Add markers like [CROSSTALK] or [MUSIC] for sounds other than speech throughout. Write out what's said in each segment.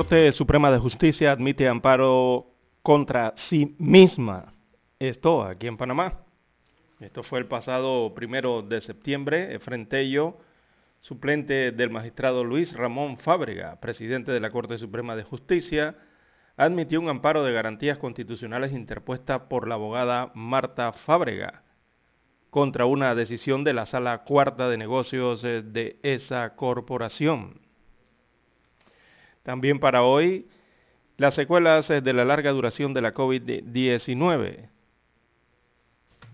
Corte Suprema de Justicia admite amparo contra sí misma. Esto aquí en Panamá. Esto fue el pasado primero de septiembre. Efren Tello, suplente del magistrado Luis Ramón Fábrega, presidente de la Corte Suprema de Justicia, admitió un amparo de garantías constitucionales interpuesta por la abogada Marta Fábrega contra una decisión de la Sala Cuarta de Negocios de esa corporación. También para hoy, las secuelas eh, de la larga duración de la COVID-19.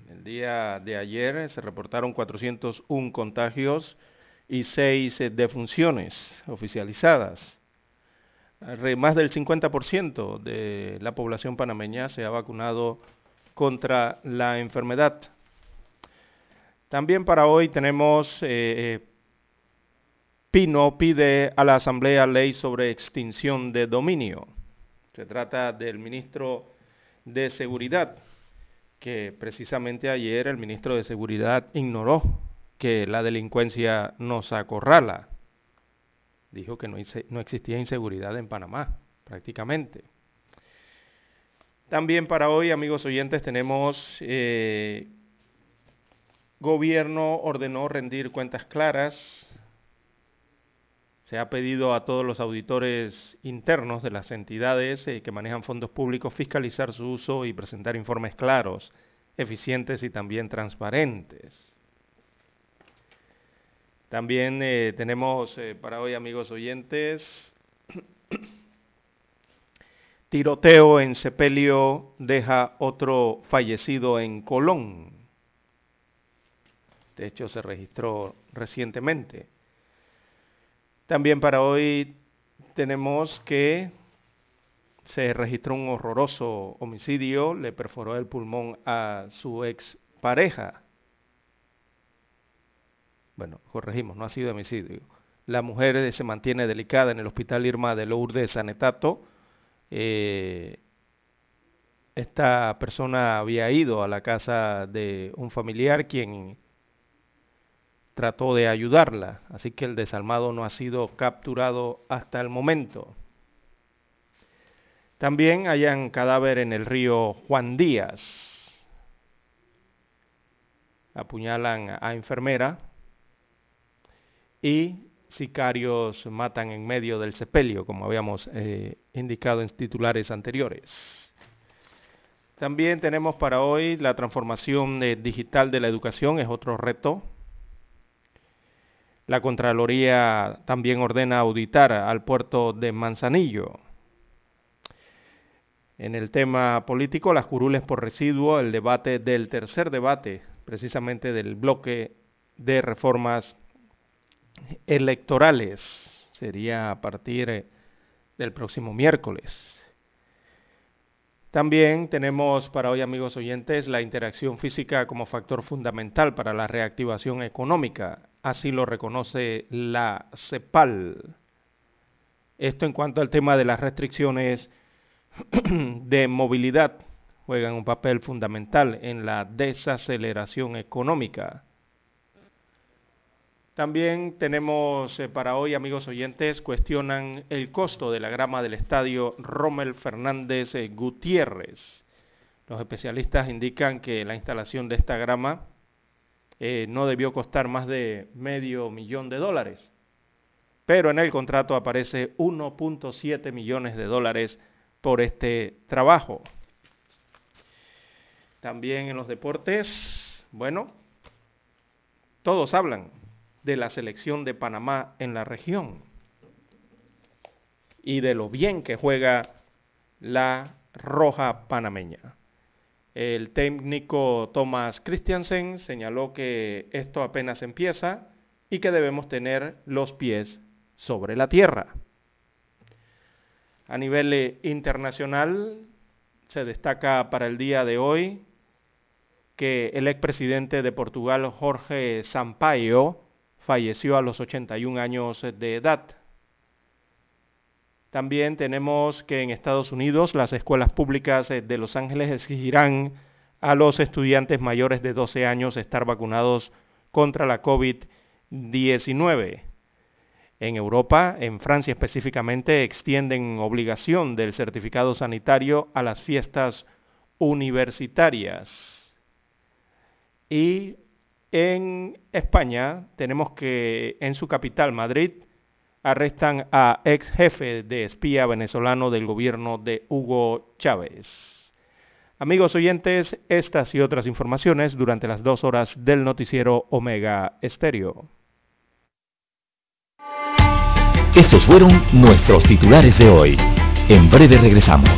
El día de ayer se reportaron 401 contagios y 6 eh, defunciones oficializadas. Más del 50% de la población panameña se ha vacunado contra la enfermedad. También para hoy tenemos eh, Pino pide a la Asamblea ley sobre extinción de dominio. Se trata del ministro de Seguridad, que precisamente ayer el ministro de Seguridad ignoró que la delincuencia nos acorrala. Dijo que no, existía inseguridad en Panamá, prácticamente. También para hoy, amigos oyentes, tenemos eh, gobierno ordenó rendir cuentas claras se ha pedido a todos los auditores internos de las entidades eh, que manejan fondos públicos fiscalizar su uso y presentar informes claros, eficientes y también transparentes. También eh, tenemos eh, para hoy, amigos oyentes, [COUGHS] tiroteo en Sepelio deja otro fallecido en Colón. De hecho, se registró recientemente. También para hoy tenemos que se registró un horroroso homicidio, le perforó el pulmón a su ex pareja. Bueno, corregimos, no ha sido homicidio. La mujer se mantiene delicada en el Hospital Irma de Lourdes Sanetato. Eh, esta persona había ido a la casa de un familiar quien trató de ayudarla, así que el desalmado no ha sido capturado hasta el momento. También hayan cadáver en el río Juan Díaz. Apuñalan a enfermera y sicarios matan en medio del sepelio, como habíamos eh, indicado en titulares anteriores. También tenemos para hoy la transformación eh, digital de la educación, es otro reto la Contraloría también ordena auditar al puerto de Manzanillo. En el tema político, las curules por residuo, el debate del tercer debate, precisamente del bloque de reformas electorales, sería a partir del próximo miércoles. También tenemos para hoy, amigos oyentes, la interacción física como factor fundamental para la reactivación económica así lo reconoce la CEPAL. Esto en cuanto al tema de las restricciones [CLEARS THROAT] de movilidad juegan un papel fundamental en la desaceleración económica. También tenemos eh, para hoy, amigos oyentes, cuestionan el costo de la grama del estadio Rommel Fernández eh, Gutiérrez. Los especialistas indican que la instalación de esta grama eh, no debió costar más de medio millón de dólares. Pero en el contrato aparece 1.7 millones de dólares por este trabajo. También en los deportes, bueno, todos hablan de la selección de Panamá en la región y de lo bien que juega la roja panameña. El técnico Thomas Christiansen señaló que esto apenas empieza y que debemos tener los pies sobre la tierra. A nivel eh, internacional se destaca para el día de hoy que el expresidente de Portugal, Jorge Sampaio, falleció a los 81 años de edad. También tenemos que en Estados Unidos las escuelas públicas eh, de Los Ángeles exigirán a los estudiantes mayores de 12 años estar vacunados contra la COVID-19. En Europa, en Francia específicamente, extienden obligación del certificado sanitario a las fiestas universitarias. Y en España tenemos que en su capital, Madrid, arrestan a ex jefe de espía venezolano del gobierno de Hugo Chávez. Amigos oyentes, estas y otras informaciones durante las dos horas del noticiero Omega Estéreo. Estos fueron nuestros titulares de hoy. En breve regresamos.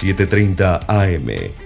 7.30 AM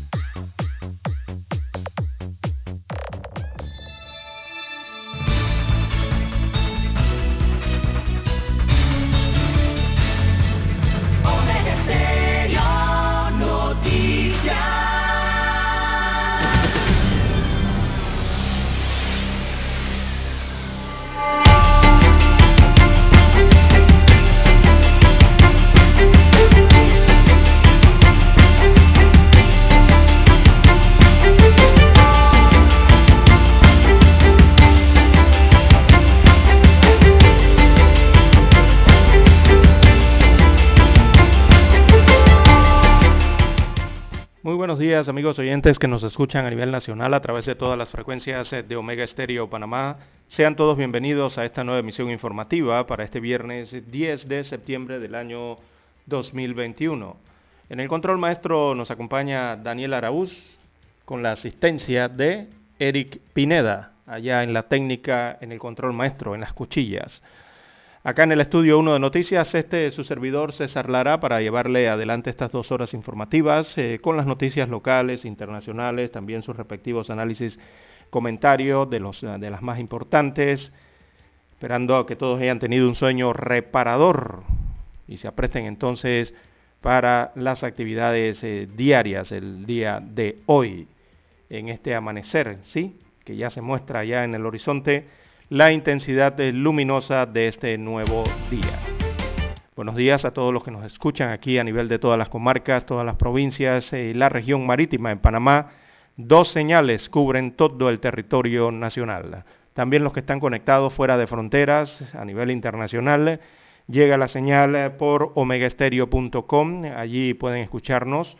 Amigos oyentes que nos escuchan a nivel nacional a través de todas las frecuencias eh, de Omega Estéreo Panamá. Sean todos bienvenidos a esta nueva emisión informativa para este viernes 10 de septiembre del año 2021. En el control maestro nos acompaña Daniel Araúz con la asistencia de Eric Pineda, allá en la técnica, en el control maestro, en las cuchillas. Acá en el estudio 1 de noticias, este es su servidor César Lara para llevarle adelante estas dos horas informativas eh, con las noticias locales, internacionales, también sus respectivos análisis, comentarios de, de las más importantes, esperando que todos hayan tenido un sueño reparador y se apresten entonces para las actividades eh, diarias el día de hoy, en este amanecer, ¿sí? Que ya se muestra ya en el horizonte la intensidad luminosa de este nuevo día. Buenos días a todos los que nos escuchan aquí a nivel de todas las comarcas, todas las provincias y la región marítima en Panamá. Dos señales cubren todo el territorio nacional. También los que están conectados fuera de fronteras a nivel internacional. Llega la señal por omegaestereo.com, allí pueden escucharnos.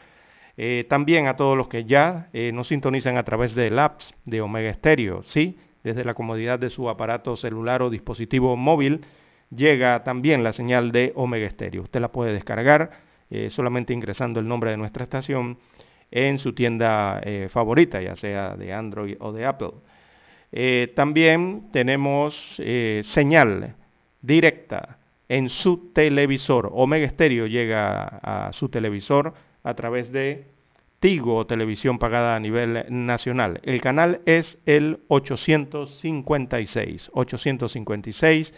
Eh, también a todos los que ya eh, nos sintonizan a través del apps de Omega Stereo, ¿sí? Desde la comodidad de su aparato celular o dispositivo móvil, llega también la señal de Omega Stereo. Usted la puede descargar eh, solamente ingresando el nombre de nuestra estación en su tienda eh, favorita, ya sea de Android o de Apple. Eh, también tenemos señal directa en su televisor. Omega Stereo llega a su televisor a través de Tigo Televisión pagada a nivel nacional. El canal es el 856, 856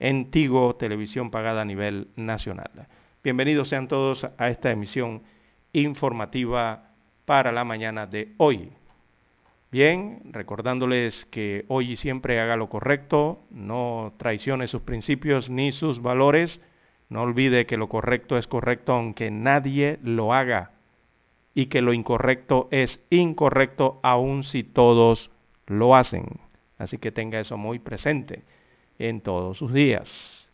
en Tigo Televisión pagada a nivel nacional. Bienvenidos sean todos a esta emisión informativa para la mañana de hoy. Bien, recordándoles que hoy y siempre haga lo correcto, no traicione sus principios ni sus valores, No olvide que lo correcto es correcto aunque nadie lo haga y que lo incorrecto es incorrecto aun si todos lo hacen. Así que tenga eso muy presente en todos sus días.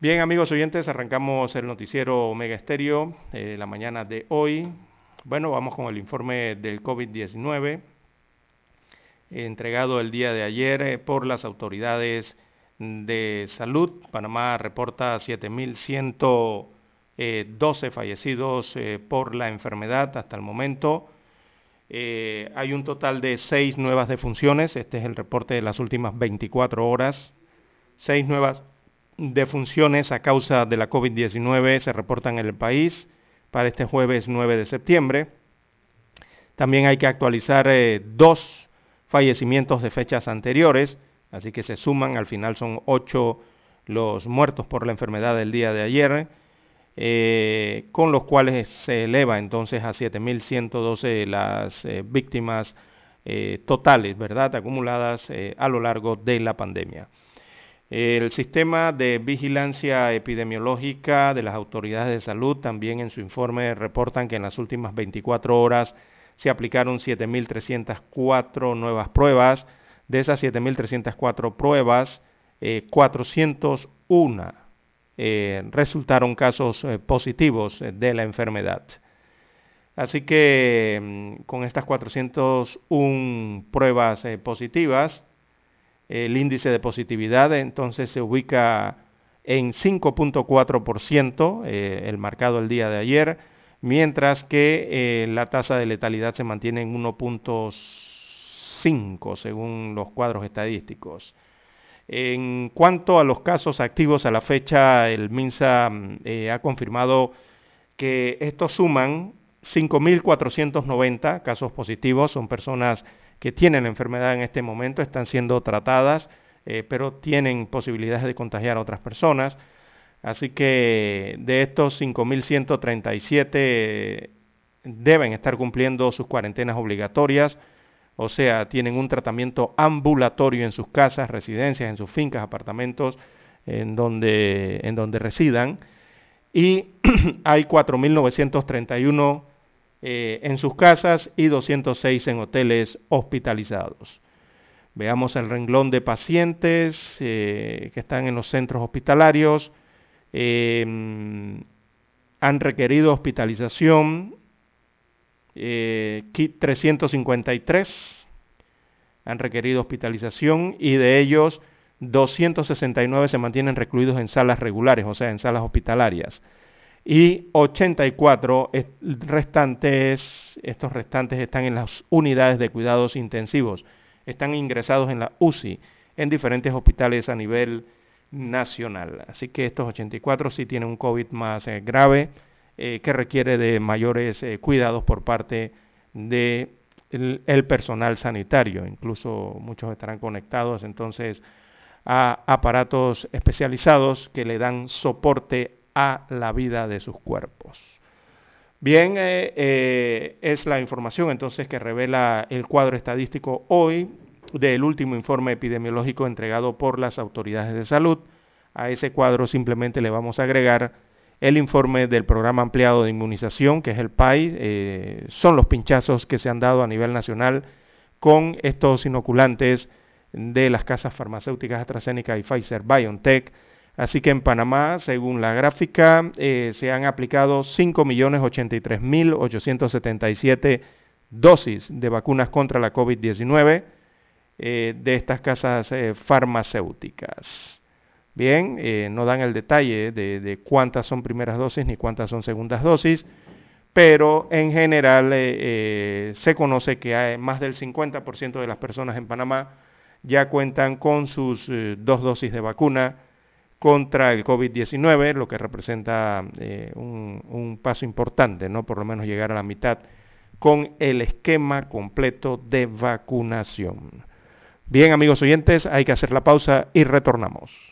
Bien, amigos oyentes, arrancamos el noticiero Omega Estéreo eh, la mañana de hoy. Bueno, vamos con el informe del COVID-19 entregado el día de ayer eh, por las autoridades de salud. Panamá reporta 7.112 eh, fallecidos por la enfermedad hasta el momento. hay un total de seis nuevas defunciones. Este es el reporte de las últimas 24 horas. Seis nuevas defunciones a causa de la COVID-19 se reportan en el país para este jueves 9 de septiembre. También hay que actualizar eh, dos fallecimientos de fechas anteriores, así que se suman, al final son ocho los muertos por la enfermedad del día de ayer, eh, con los cuales se eleva entonces a 7.112 las eh, víctimas totales, ¿verdad?, acumuladas a lo largo de la pandemia. El sistema de vigilancia epidemiológica de las autoridades de salud también en su informe reportan que en las últimas 24 horas se aplicaron 7.304 nuevas pruebas. De esas 7.304 pruebas, 401 eh, eh, resultaron casos eh, positivos de la enfermedad. Así que mm, con estas 401 pruebas positivas, el índice de positividad entonces se ubica en 5.4%, eh, el marcado el día de ayer, mientras que eh, la tasa de letalidad se mantiene en 1.5 según los cuadros estadísticos. En cuanto a los casos activos a la fecha, el MINSA mm, eh, ha confirmado que estos suman 5.490 casos positivos, son personas que tienen la enfermedad en este momento están siendo tratadas, eh, pero tienen posibilidades de contagiar a otras personas. Así que de estos 5.137 deben estar cumpliendo sus cuarentenas obligatorias, o sea, tienen un tratamiento ambulatorio en sus casas, residencias, en sus fincas, apartamentos, en donde, en donde residan. Y [CLEARS THROAT] hay 4.931 eh, en sus casas y 206 en hoteles hospitalizados. Veamos el renglón de pacientes eh, que están en los centros hospitalarios. Eh, han requerido hospitalización kit 353 han requerido hospitalización y de ellos 269 se mantienen recluidos en salas regulares, o sea, en salas hospitalarias. Y 84 restantes, estos restantes están en las unidades de cuidados intensivos, están ingresados en la UCI en diferentes hospitales a nivel nacional. Así que estos 84 sí tienen un COVID más eh, grave eh, que requiere de mayores eh, cuidados por parte del el personal sanitario. Incluso muchos estarán conectados entonces a aparatos especializados que le dan soporte a la vida de sus cuerpos. Bien, eh, es la información entonces que revela el cuadro estadístico hoy del último informe epidemiológico entregado por las autoridades de salud. A ese cuadro simplemente le vamos a agregar el informe del programa ampliado de inmunización, que es el PAI. Eh, son los pinchazos que se han dado a nivel nacional con estos inoculantes de las casas farmacéuticas AstraZeneca y Pfizer BioNTech Así que en Panamá, según la gráfica, eh, se han aplicado 5.083.877 dosis de vacunas contra la COVID-19 eh, de estas casas farmacéuticas. Bien, no dan el detalle de, cuántas son primeras dosis ni cuántas son segundas dosis, pero en general se conoce que hay más del 50% de las personas en Panamá ya cuentan con sus dos dosis de vacuna contra el COVID-19, lo que representa eh, un, paso importante, ¿no? Por lo menos llegar a la mitad con el esquema completo de vacunación. Bien, amigos oyentes, hay que hacer la pausa y retornamos.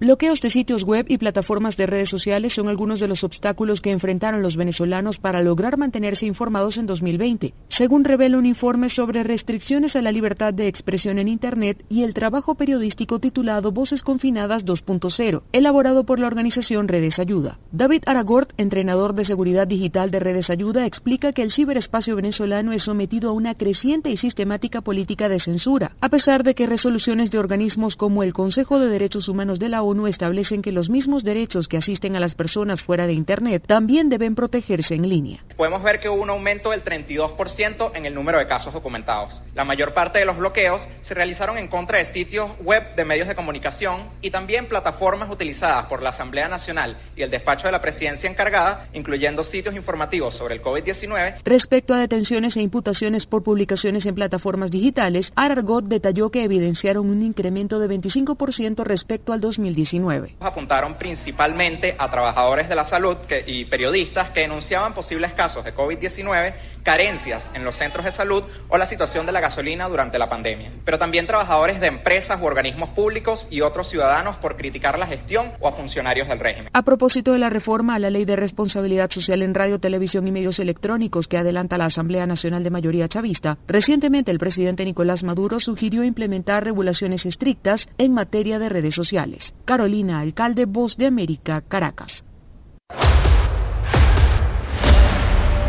Bloqueos de sitios web y plataformas de redes sociales son algunos de los obstáculos que enfrentaron los venezolanos para lograr mantenerse informados en 2020, según revela un informe sobre restricciones a la libertad de expresión en Internet y el trabajo periodístico titulado Voces Confinadas 2.0, elaborado por la organización Redes Ayuda. David Aragort, entrenador de seguridad digital de Redes Ayuda, explica que el ciberespacio venezolano es sometido a una creciente y sistemática política de censura, a pesar de que resoluciones de organismos como el Consejo de Derechos Humanos de la ONU establecen que los mismos derechos que asisten a las personas fuera de Internet también deben protegerse en línea. Podemos ver que hubo un aumento del 32% en el número de casos documentados. La mayor parte de los bloqueos se realizaron en contra de sitios web de medios de comunicación y también plataformas utilizadas por la Asamblea Nacional y el despacho de la presidencia encargada, incluyendo sitios informativos sobre el COVID-19. Respecto a detenciones e imputaciones por publicaciones en plataformas digitales, Arargot detalló que evidenciaron un incremento de 25% respecto al 2019. Apuntaron principalmente a trabajadores de la salud y periodistas que denunciaban posibles casos de COVID-19, carencias en los centros de salud o la situación de la gasolina durante la pandemia. Pero también trabajadores de empresas u organismos públicos y otros ciudadanos por criticar la gestión o a funcionarios del régimen. A propósito de la reforma a la Ley de Responsabilidad Social en Radio, Televisión y Medios Electrónicos que adelanta la Asamblea Nacional de Mayoría Chavista, recientemente el presidente Nicolás Maduro sugirió implementar regulaciones estrictas en materia de redes sociales. Carolina, alcalde Voz de América, Caracas.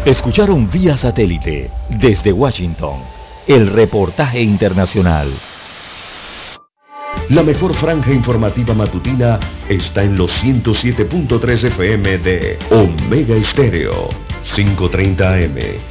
Escucharon vía satélite desde Washington el reportaje internacional. La mejor franja informativa matutina está en los 107.3 FM de Omega Estéreo, 530 AM.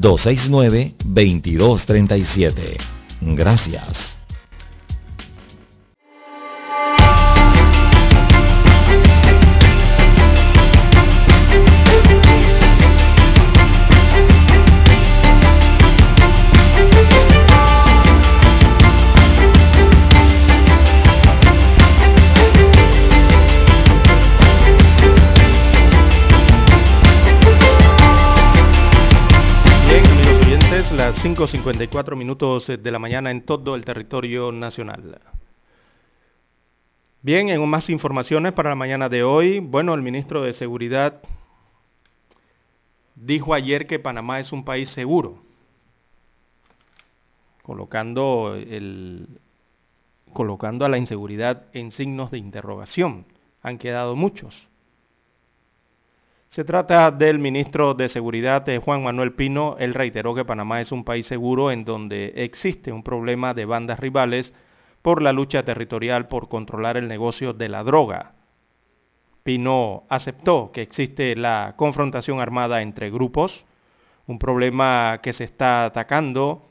269-2237. Gracias. 5.54 minutos de la mañana en todo el territorio nacional. Bien, en más informaciones para la mañana de hoy, bueno, el ministro de Seguridad dijo ayer que Panamá es un país seguro, colocando, el, colocando a la inseguridad en signos de interrogación. Han quedado muchos. Se trata del ministro de Seguridad, eh, Juan Manuel Pino. Él reiteró que Panamá es un país seguro en donde existe un problema de bandas rivales por la lucha territorial por controlar el negocio de la droga. Pino aceptó que existe la confrontación armada entre grupos, un problema que se está atacando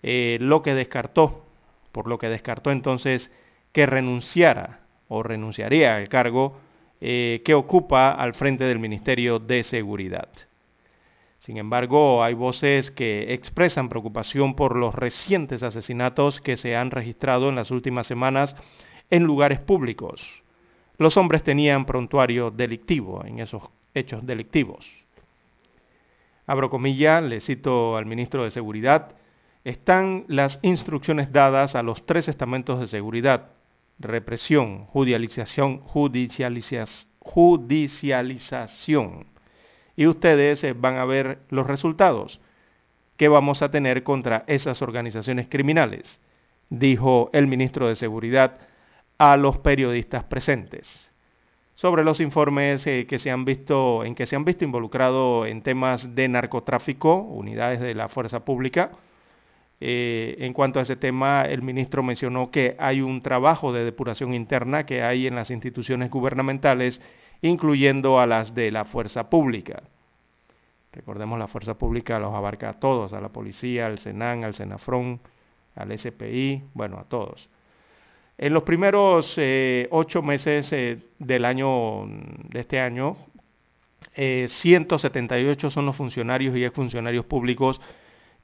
lo que descartó, por lo que descartó entonces que renunciara o renunciaría al cargo que ocupa al frente del Ministerio de Seguridad. Sin embargo, hay voces que expresan preocupación por los recientes asesinatos que se han registrado en las últimas semanas en lugares públicos. Los hombres tenían prontuario delictivo en esos hechos delictivos. Abro comillas, le cito al ministro de Seguridad, están las instrucciones dadas a los tres estamentos de seguridad, represión, judicialización, judicialización y ustedes eh, van a ver los resultados que vamos a tener contra esas organizaciones criminales, dijo el ministro de Seguridad a los periodistas presentes. Sobre los informes eh, que se han visto, en que se han visto involucrados en temas de narcotráfico, unidades de la fuerza pública, eh, en cuanto a ese tema, el ministro mencionó que hay un trabajo de depuración interna que hay en las instituciones gubernamentales incluyendo a las de la fuerza pública. Recordemos, la fuerza pública los abarca a todos, a la policía, al Senan, al Senafrón, al SPI, bueno, a todos. En los primeros eh, ocho meses eh, del año, de este año, 178 eh, son los funcionarios y exfuncionarios públicos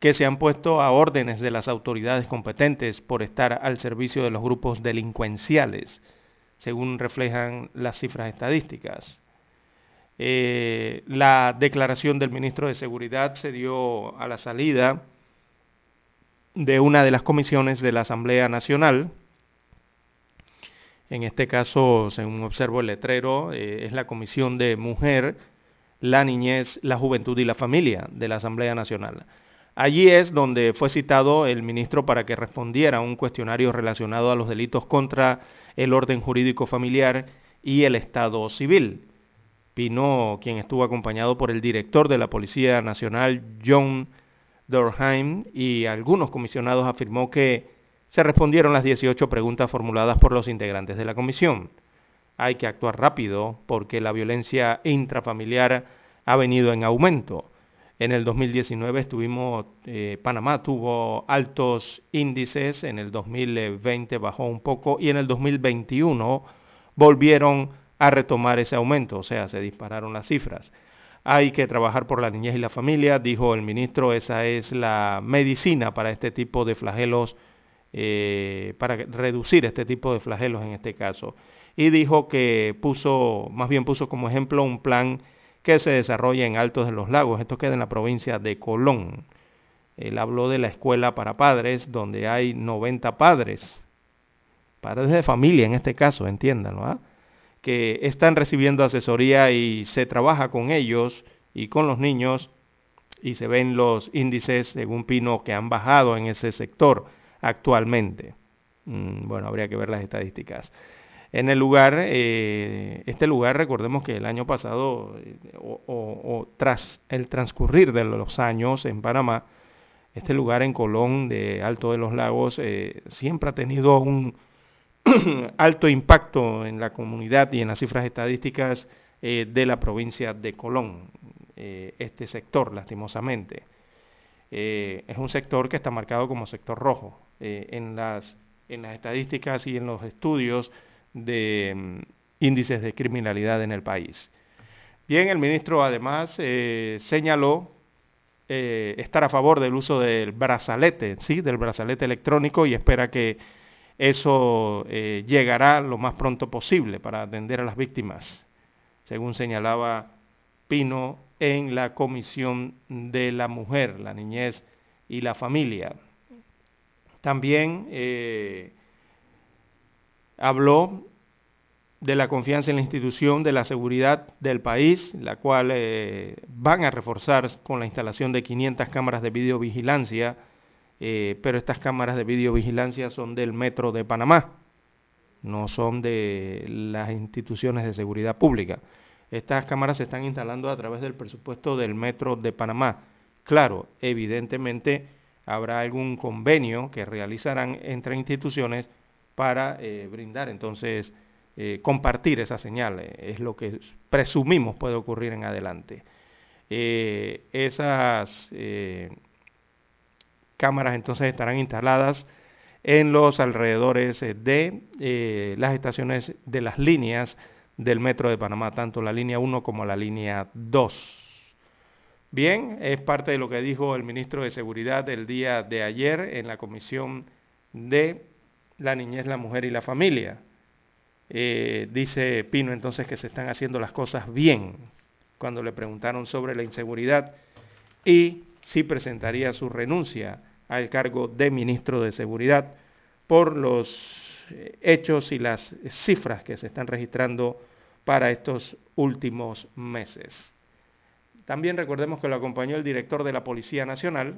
que se han puesto a órdenes de las autoridades competentes por estar al servicio de los grupos delincuenciales según reflejan las cifras estadísticas. Eh, la declaración del ministro de Seguridad se dio a la salida de una de las comisiones de la Asamblea Nacional. En este caso, según observo el letrero, eh, es la Comisión de Mujer, la Niñez, la Juventud y la Familia de la Asamblea Nacional. Allí es donde fue citado el ministro para que respondiera a un cuestionario relacionado a los delitos contra el orden jurídico familiar y el Estado civil. Pino, quien estuvo acompañado por el director de la Policía Nacional, John Durheim, y algunos comisionados, afirmó que se respondieron las 18 preguntas formuladas por los integrantes de la comisión. Hay que actuar rápido porque la violencia intrafamiliar ha venido en aumento. En el 2019 estuvimos, eh, Panamá tuvo altos índices, en el 2020 bajó un poco y en el 2021 volvieron a retomar ese aumento, o sea, se dispararon las cifras. Hay que trabajar por la niñez y la familia, dijo el ministro, esa es la medicina para este tipo de flagelos, eh, para reducir este tipo de flagelos en este caso. Y dijo que puso, más bien puso como ejemplo un plan que se desarrolla en Altos de los Lagos. Esto queda en la provincia de Colón. Él habló de la escuela para padres, donde hay 90 padres, padres de familia en este caso, entiéndanlo, ¿ah? que están recibiendo asesoría y se trabaja con ellos y con los niños y se ven los índices, según Pino, que han bajado en ese sector actualmente. Mm, bueno, habría que ver las estadísticas en el lugar, eh, este lugar, recordemos que el año pasado, eh, o, tras el transcurrir de los años en Panamá, este lugar en Colón de Alto de los Lagos eh, siempre ha tenido un [CLEARS THROAT] alto impacto en la comunidad y en las cifras estadísticas de la provincia de Colón, este sector, lastimosamente. es un sector que está marcado como sector rojo. en, las, en las estadísticas y en los estudios de mm, índices de criminalidad en el país. Bien, el ministro además eh, señaló eh, estar a favor del uso del brazalete, ¿sí? del brazalete electrónico y espera que eso eh, llegará lo más pronto posible para atender a las víctimas, según señalaba Pino en la Comisión de la Mujer, la Niñez y la Familia. También habló de la confianza en la institución de la seguridad del país, la cual eh, van a reforzar con la instalación de 500 cámaras de videovigilancia, eh, pero estas cámaras de videovigilancia son del Metro de Panamá, no son de las instituciones de seguridad pública. Estas cámaras se están instalando a través del presupuesto del Metro de Panamá. Claro, evidentemente habrá algún convenio que realizarán entre instituciones para eh, brindar entonces eh, compartir esa señal, eh, es lo que presumimos puede ocurrir en adelante. esas cámaras entonces estarán instaladas en los alrededores de las estaciones de las líneas del Metro de Panamá, tanto la línea 1 como la línea 2. Bien, es parte de lo que dijo el ministro de Seguridad el día de ayer en la Comisión de la Niñez, la Mujer y la Familia. Eh, dice Pino entonces que se están haciendo las cosas bien cuando le preguntaron sobre la inseguridad y si presentaría su renuncia al cargo de ministro de Seguridad por los eh, hechos y las cifras que se están registrando para estos últimos meses. También recordemos que lo acompañó el director de la Policía Nacional.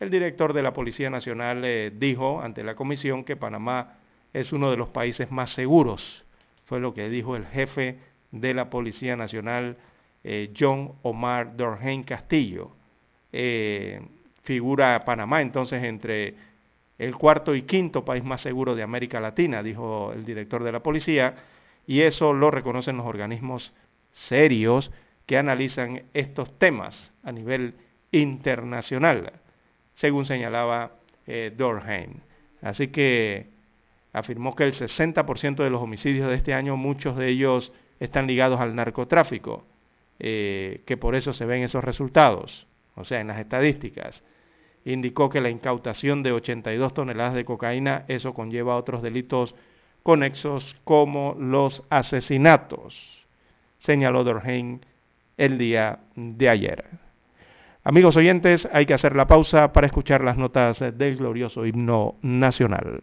El director de la Policía Nacional eh, dijo ante la comisión que Panamá es uno de los países más seguros. Fue lo que dijo el jefe de la Policía Nacional, eh, John Omar Dorheim Castillo. Eh, figura Panamá entonces entre el cuarto y quinto país más seguro de América Latina, dijo el director de la policía, y eso lo reconocen los organismos serios que analizan estos temas a nivel internacional, según señalaba eh, Dorheim. Así que afirmó que el 60% de los homicidios de este año, muchos de ellos están ligados al narcotráfico, eh, que por eso se ven esos resultados, o sea, en las estadísticas. Indicó que la incautación de 82 toneladas de cocaína, eso conlleva otros delitos conexos como los asesinatos, señaló Dorheim el día de ayer. Amigos oyentes, hay que hacer la pausa para escuchar las notas del glorioso himno nacional.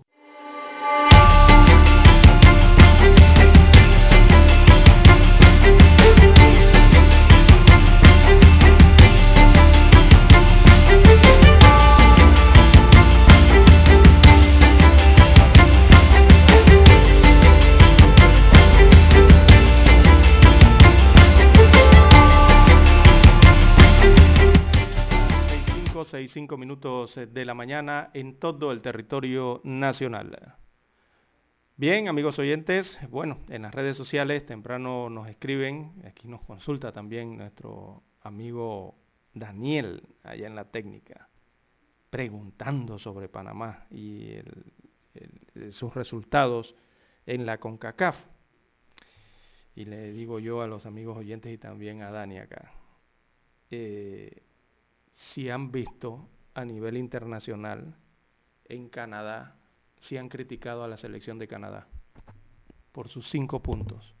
En todo el territorio nacional. Bien, amigos oyentes, bueno, en las redes sociales temprano nos escriben, aquí nos consulta también nuestro amigo Daniel, allá en la técnica, preguntando sobre Panamá y sus resultados en la CONCACAF. Y le digo yo a los amigos oyentes y también a Dani acá, eh, si han visto a nivel internacional en Canadá, si han criticado a la selección de Canadá por sus cinco puntos,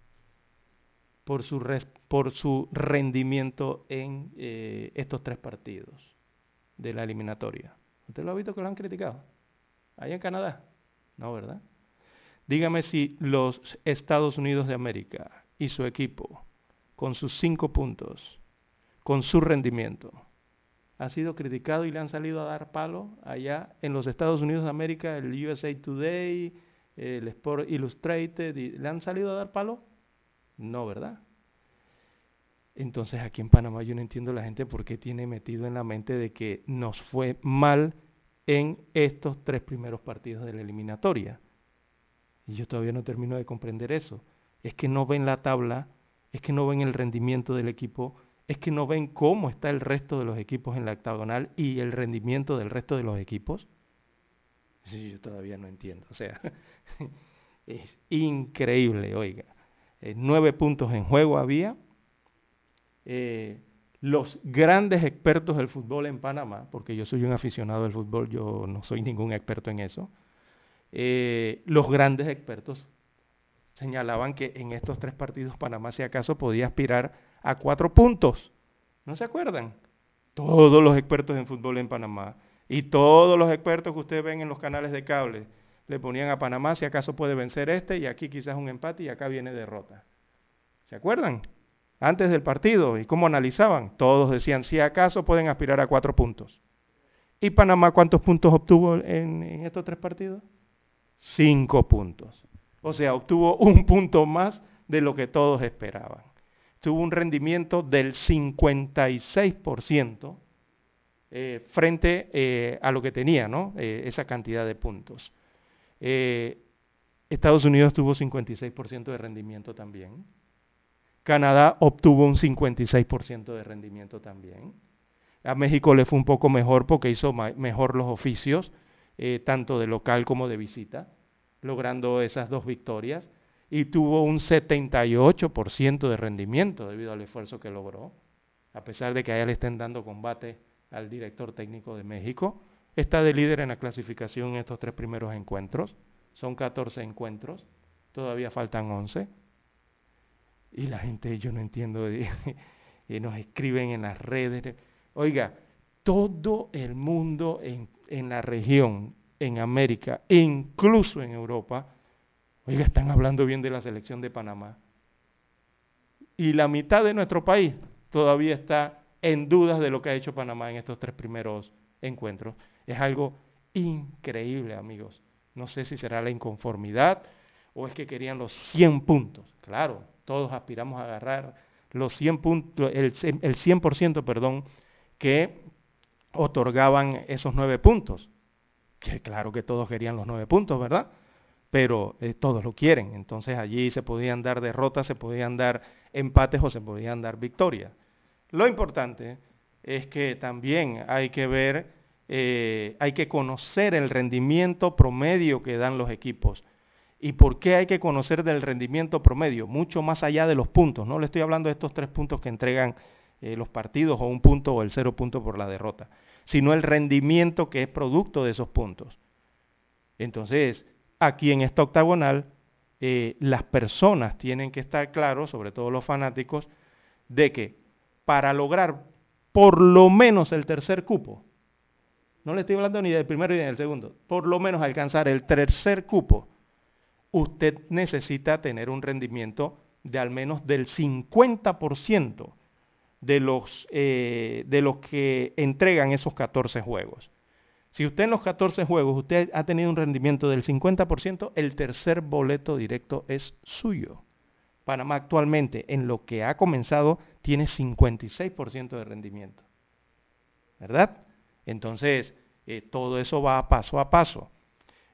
por su, por su rendimiento en eh, estos tres partidos de la eliminatoria. ¿Usted lo ha visto que lo han criticado? Ahí en Canadá. No, ¿verdad? Dígame si los Estados Unidos de América y su equipo, con sus cinco puntos, con su rendimiento, ha sido criticado y le han salido a dar palo allá en los Estados Unidos de América, el USA Today, el Sport Illustrated, ¿le han salido a dar palo? No, ¿verdad? Entonces aquí en Panamá yo no entiendo la gente por qué tiene metido en la mente de que nos fue mal en estos tres primeros partidos de la eliminatoria. Y yo todavía no termino de comprender eso. Es que no ven la tabla, es que no ven el rendimiento del equipo, es que no ven cómo está el resto de los equipos en la octagonal y el rendimiento del resto de los equipos. Sí, yo todavía no entiendo. O sea, [LAUGHS] es increíble, oiga. Eh, nueve puntos en juego había. Eh, los grandes expertos del fútbol en Panamá, porque yo soy un aficionado del fútbol, yo no soy ningún experto en eso, eh, los grandes expertos señalaban que en estos tres partidos Panamá si acaso podía aspirar a cuatro puntos. ¿No se acuerdan? Todos los expertos en fútbol en Panamá y todos los expertos que ustedes ven en los canales de cable le ponían a Panamá si acaso puede vencer este y aquí quizás un empate y acá viene derrota. ¿Se acuerdan? Antes del partido y cómo analizaban, todos decían si acaso pueden aspirar a cuatro puntos. ¿Y Panamá cuántos puntos obtuvo en, en estos tres partidos? Cinco puntos. O sea, obtuvo un punto más de lo que todos esperaban tuvo un rendimiento del 56% eh, frente eh, a lo que tenía, ¿no? Eh, esa cantidad de puntos. Estados Unidos tuvo 56% de rendimiento también. Canadá obtuvo un 56% de rendimiento también. A México le fue un poco mejor porque hizo mejor los oficios, tanto de local como de visita, logrando esas dos victorias y tuvo un 78% de rendimiento debido al esfuerzo que logró, a pesar de que a le estén dando combate al director técnico de México. Está de líder en la clasificación en estos tres primeros encuentros. Son 14 encuentros, todavía faltan 11. Y la gente, yo no entiendo, [LAUGHS] y nos escriben en las redes. Oiga, todo el mundo en, en la región, en América, incluso en Europa, Oiga, están hablando bien de la selección de Panamá. Y la mitad de nuestro país todavía está en dudas de lo que ha hecho Panamá en estos tres primeros encuentros. Es algo increíble, amigos. No sé si será la inconformidad o es que querían los 100 puntos. Claro, todos aspiramos a agarrar los 100 puntos, el, el 100%, perdón, que otorgaban esos nueve puntos. Que claro que todos querían los nueve puntos, ¿verdad? Pero eh, todos lo quieren. Entonces allí se podían dar derrotas, se podían dar empates o se podían dar victorias. Lo importante es que también hay que ver, eh, hay que conocer el rendimiento promedio que dan los equipos. ¿Y por qué hay que conocer del rendimiento promedio? Mucho más allá de los puntos. No le estoy hablando de estos tres puntos que entregan eh, los partidos o un punto o el cero punto por la derrota, sino el rendimiento que es producto de esos puntos. Entonces, aquí en esta octagonal eh, las personas tienen que estar claros, sobre todo los fanáticos, de que para lograr por lo menos el tercer cupo, no le estoy hablando ni del primero ni del segundo, por lo menos alcanzar el tercer cupo, usted necesita tener un rendimiento de al menos del 50% de los, eh, de los que entregan esos 14 juegos. Si usted en los 14 juegos, usted ha tenido un rendimiento del 50%, el tercer boleto directo es suyo. Panamá actualmente, en lo que ha comenzado, tiene 56% de rendimiento. ¿Verdad? Entonces, eh, todo eso va paso a paso.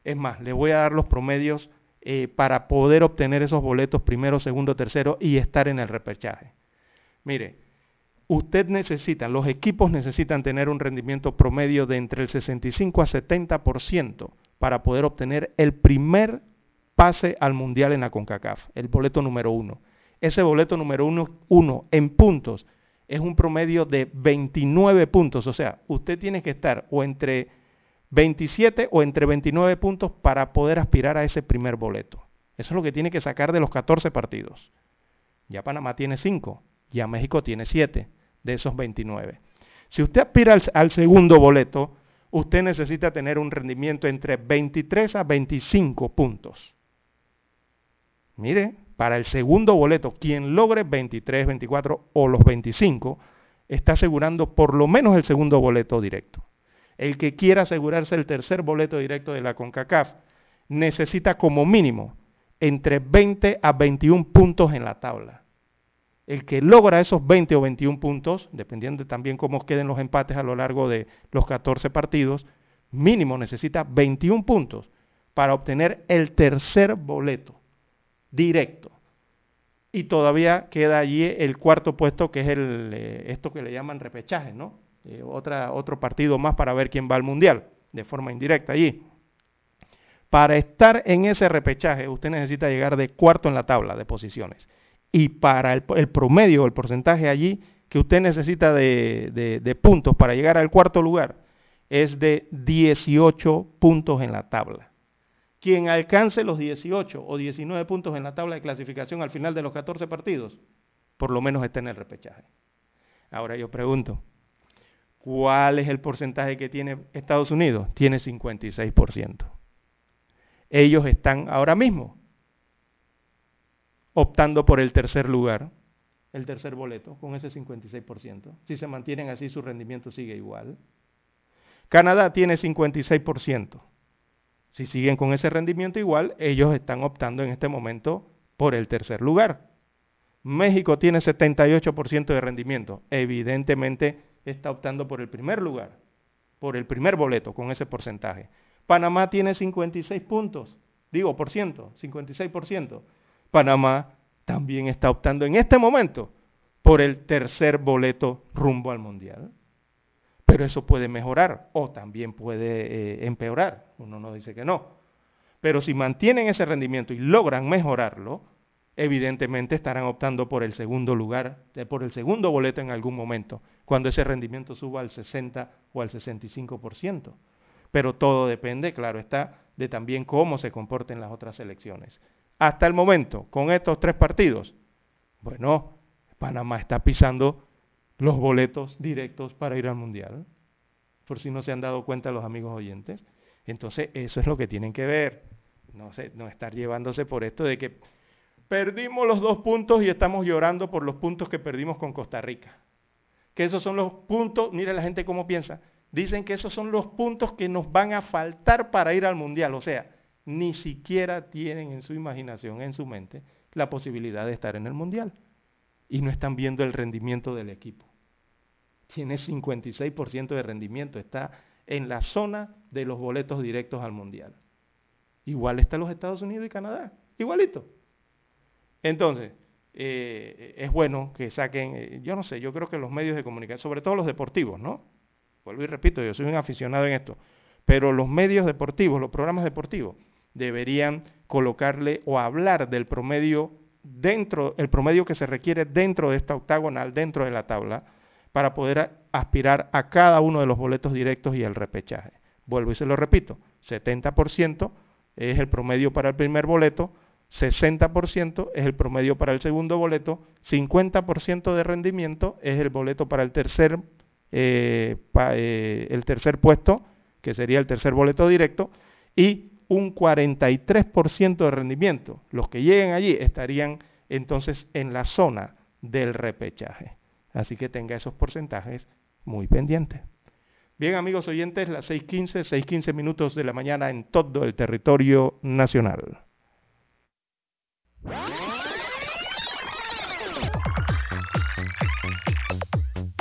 Es más, le voy a dar los promedios eh, para poder obtener esos boletos primero, segundo, tercero y estar en el repechaje. Mire, usted necesita, los equipos necesitan tener un rendimiento promedio de entre el 65 a 70% para poder obtener el primer pase al Mundial en la CONCACAF, el boleto número uno. Ese boleto número uno, uno en puntos es un promedio de 29 puntos, o sea, usted tiene que estar o entre 27 o entre 29 puntos para poder aspirar a ese primer boleto. Eso es lo que tiene que sacar de los 14 partidos. Ya Panamá tiene 5, ya México tiene 7 de esos 29. Si usted aspira al, segundo boleto, usted necesita tener un rendimiento entre 23 a 25 puntos. Mire, para el segundo boleto, quien logre 23, 24 o los 25, está asegurando por lo menos el segundo boleto directo. El que quiera asegurarse el tercer boleto directo de la CONCACAF necesita como mínimo entre 20 a 21 puntos en la tabla. El que logra esos 20 o 21 puntos, dependiendo también cómo queden los empates a lo largo de los 14 partidos, mínimo necesita 21 puntos para obtener el tercer boleto directo. Y todavía queda allí el cuarto puesto, que es el, eh, esto que le llaman repechaje, ¿no? Eh, otra, otro partido más para ver quién va al Mundial, de forma indirecta allí. Para estar en ese repechaje, usted necesita llegar de cuarto en la tabla de posiciones. Y para el, el promedio, el porcentaje allí que usted necesita de, de, puntos para llegar al cuarto lugar, es de 18 puntos en la tabla. Quien alcance los 18 o 19 puntos en la tabla de clasificación al final de los 14 partidos, por lo menos está en el repechaje. Ahora yo pregunto, ¿cuál es el porcentaje que tiene Estados Unidos? Tiene 56%. Ellos están ahora mismo optando por el tercer lugar, el tercer boleto, con ese 56%. Si se mantienen así, su rendimiento sigue igual. Canadá tiene 56%. Si siguen con ese rendimiento igual, ellos están optando en este momento por el tercer lugar. México tiene 78% de rendimiento. Evidentemente está optando por el primer lugar, por el primer boleto con ese porcentaje. Panamá tiene 56 puntos, digo por ciento, 56%. Panamá también está optando en este momento por el tercer boleto rumbo al Mundial. Pero eso puede mejorar o también puede eh, empeorar. Uno no dice que no. Pero si mantienen ese rendimiento y logran mejorarlo, evidentemente estarán optando por el segundo lugar, por el segundo boleto en algún momento, cuando ese rendimiento suba al 60 o al 65%. Pero todo depende, claro está, de también cómo se comporten las otras elecciones. Hasta el momento, con estos tres partidos, bueno, Panamá está pisando los boletos directos para ir al Mundial, por si no se han dado cuenta los amigos oyentes. Entonces, eso es lo que tienen que ver. No, sé, no estar llevándose por esto de que perdimos los dos puntos y estamos llorando por los puntos que perdimos con Costa Rica. Que esos son los puntos, mire la gente cómo piensa, dicen que esos son los puntos que nos van a faltar para ir al Mundial. O sea, ni siquiera tienen en su imaginación, en su mente, la posibilidad de estar en el Mundial. Y no están viendo el rendimiento del equipo tiene 56% de rendimiento, está en la zona de los boletos directos al Mundial. Igual está los Estados Unidos y Canadá, igualito. Entonces, eh, es bueno que saquen, eh, yo no sé, yo creo que los medios de comunicación, sobre todo los deportivos, ¿no? Vuelvo y repito, yo soy un aficionado en esto, pero los medios deportivos, los programas deportivos, deberían colocarle o hablar del promedio dentro, el promedio que se requiere dentro de esta octagonal, dentro de la tabla, para poder aspirar a cada uno de los boletos directos y el repechaje. Vuelvo y se lo repito, 70% es el promedio para el primer boleto, 60% es el promedio para el segundo boleto, 50% de rendimiento es el boleto para el tercer, eh, eh, el tercer puesto, que sería el tercer boleto directo, y un 43% de rendimiento. Los que lleguen allí estarían entonces en la zona del repechaje. Así que tenga esos porcentajes muy pendientes. Bien, amigos oyentes, las 6.15, 6.15 minutos de la mañana en todo el territorio nacional.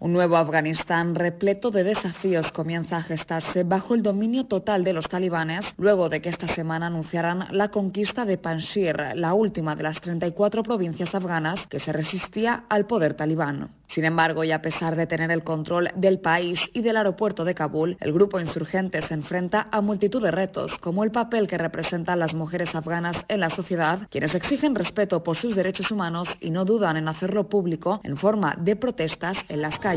Un nuevo Afganistán repleto de desafíos comienza a gestarse bajo el dominio total de los talibanes luego de que esta semana anunciaran la conquista de Panjshir, la última de las 34 provincias afganas que se resistía al poder talibán. Sin embargo, y a pesar de tener el control del país y del aeropuerto de Kabul, el grupo insurgente se enfrenta a multitud de retos, como el papel que representan las mujeres afganas en la sociedad, quienes exigen respeto por sus derechos humanos y no dudan en hacerlo público en forma de protestas en las calles.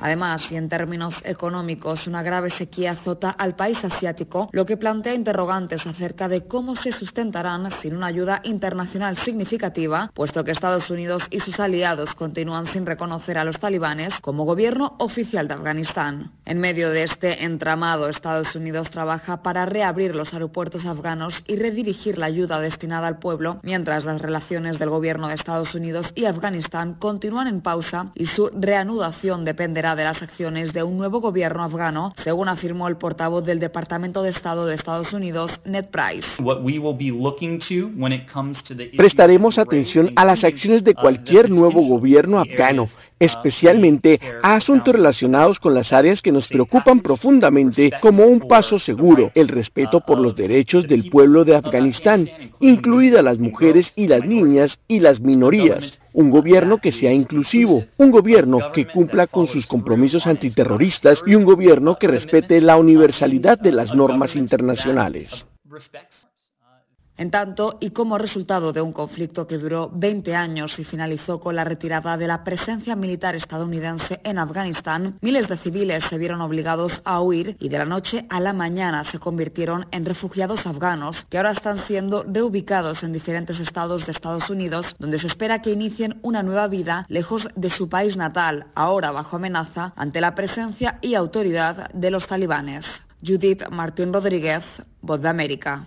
Además, y en términos económicos, una grave sequía azota al país asiático, lo que plantea interrogantes acerca de cómo se sustentarán sin una ayuda internacional significativa, puesto que Estados Unidos y sus aliados continúan sin reconocer a los talibanes como gobierno oficial de Afganistán. En medio de este entramado, Estados Unidos trabaja para reabrir los aeropuertos afganos y redirigir la ayuda destinada al pueblo, mientras las relaciones del gobierno de Estados Unidos y Afganistán continúan en pausa y su reanudación dependerá de las acciones de un nuevo gobierno afgano, según afirmó el portavoz del Departamento de Estado de Estados Unidos, Ned Price. Prestaremos atención a las acciones de cualquier cualquier nuevo gobierno afgano, especialmente a asuntos relacionados con las áreas que nos preocupan profundamente como un paso seguro, el respeto por los derechos del pueblo de Afganistán, incluidas las mujeres y las niñas y las minorías. Un gobierno que sea inclusivo, un gobierno que cumpla con sus compromisos antiterroristas y un gobierno que respete la universalidad de las normas internacionales. En tanto, y como resultado de un conflicto que duró 20 años y finalizó con la retirada de la presencia militar estadounidense en Afganistán, miles de civiles se vieron obligados a huir y de la noche a la mañana se convirtieron en refugiados afganos que ahora están siendo reubicados en diferentes estados de Estados Unidos, donde se espera que inicien una nueva vida lejos de su país natal, ahora bajo amenaza ante la presencia y autoridad de los talibanes. Judith Martín Rodríguez, Voz de América.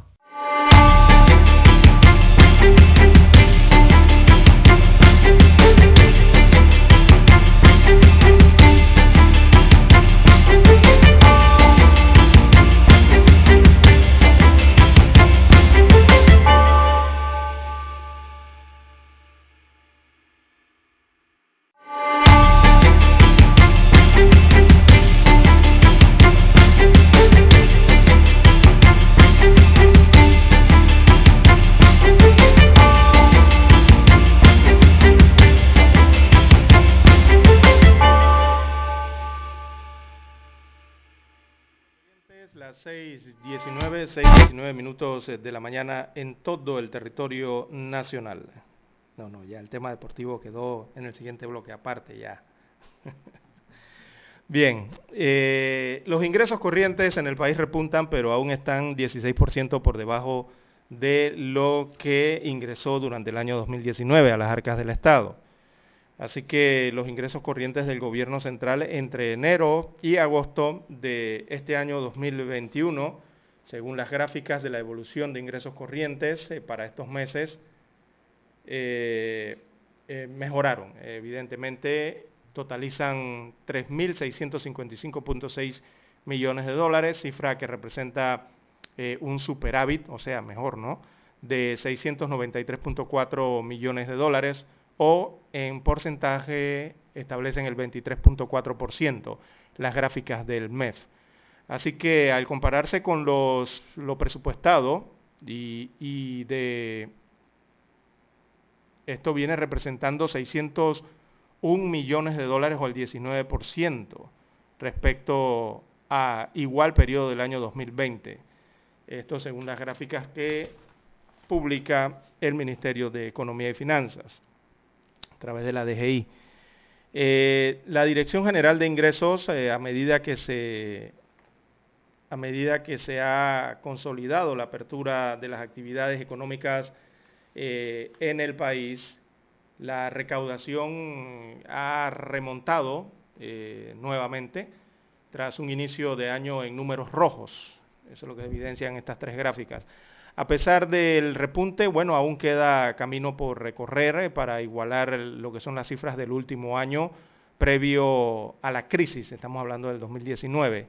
6.19 minutos de la mañana en todo el territorio nacional. No, no, ya el tema deportivo quedó en el siguiente bloque aparte ya. [LAUGHS] Bien, eh, los ingresos corrientes en el país repuntan, pero aún están 16% por debajo de lo que ingresó durante el año 2019 a las arcas del Estado. Así que los ingresos corrientes del gobierno central entre enero y agosto de este año 2021, según las gráficas de la evolución de ingresos corrientes eh, para estos meses, eh, eh, mejoraron. Evidentemente, totalizan 3.655.6 millones de dólares, cifra que representa un superávit, o sea, mejor, ¿no? De 693.4 millones de dólares o en porcentaje establecen el 23.4% las gráficas del MEF. Así que al compararse con los, lo presupuestado y, de esto viene representando 601 millones de dólares o el 19% respecto a igual periodo del año 2020. Esto según las gráficas que publica el Ministerio de Economía y Finanzas a través de la DGI. Eh, la Dirección General de Ingresos, eh, a medida que se a medida que se ha consolidado la apertura de las actividades económicas eh, en el país, la recaudación ha remontado nuevamente tras un inicio de año en números rojos. Eso es lo que evidencian estas tres gráficas. A pesar del repunte, bueno, aún queda camino por recorrer eh, para igualar lo que son las cifras del último año previo a la crisis, estamos hablando del 2019.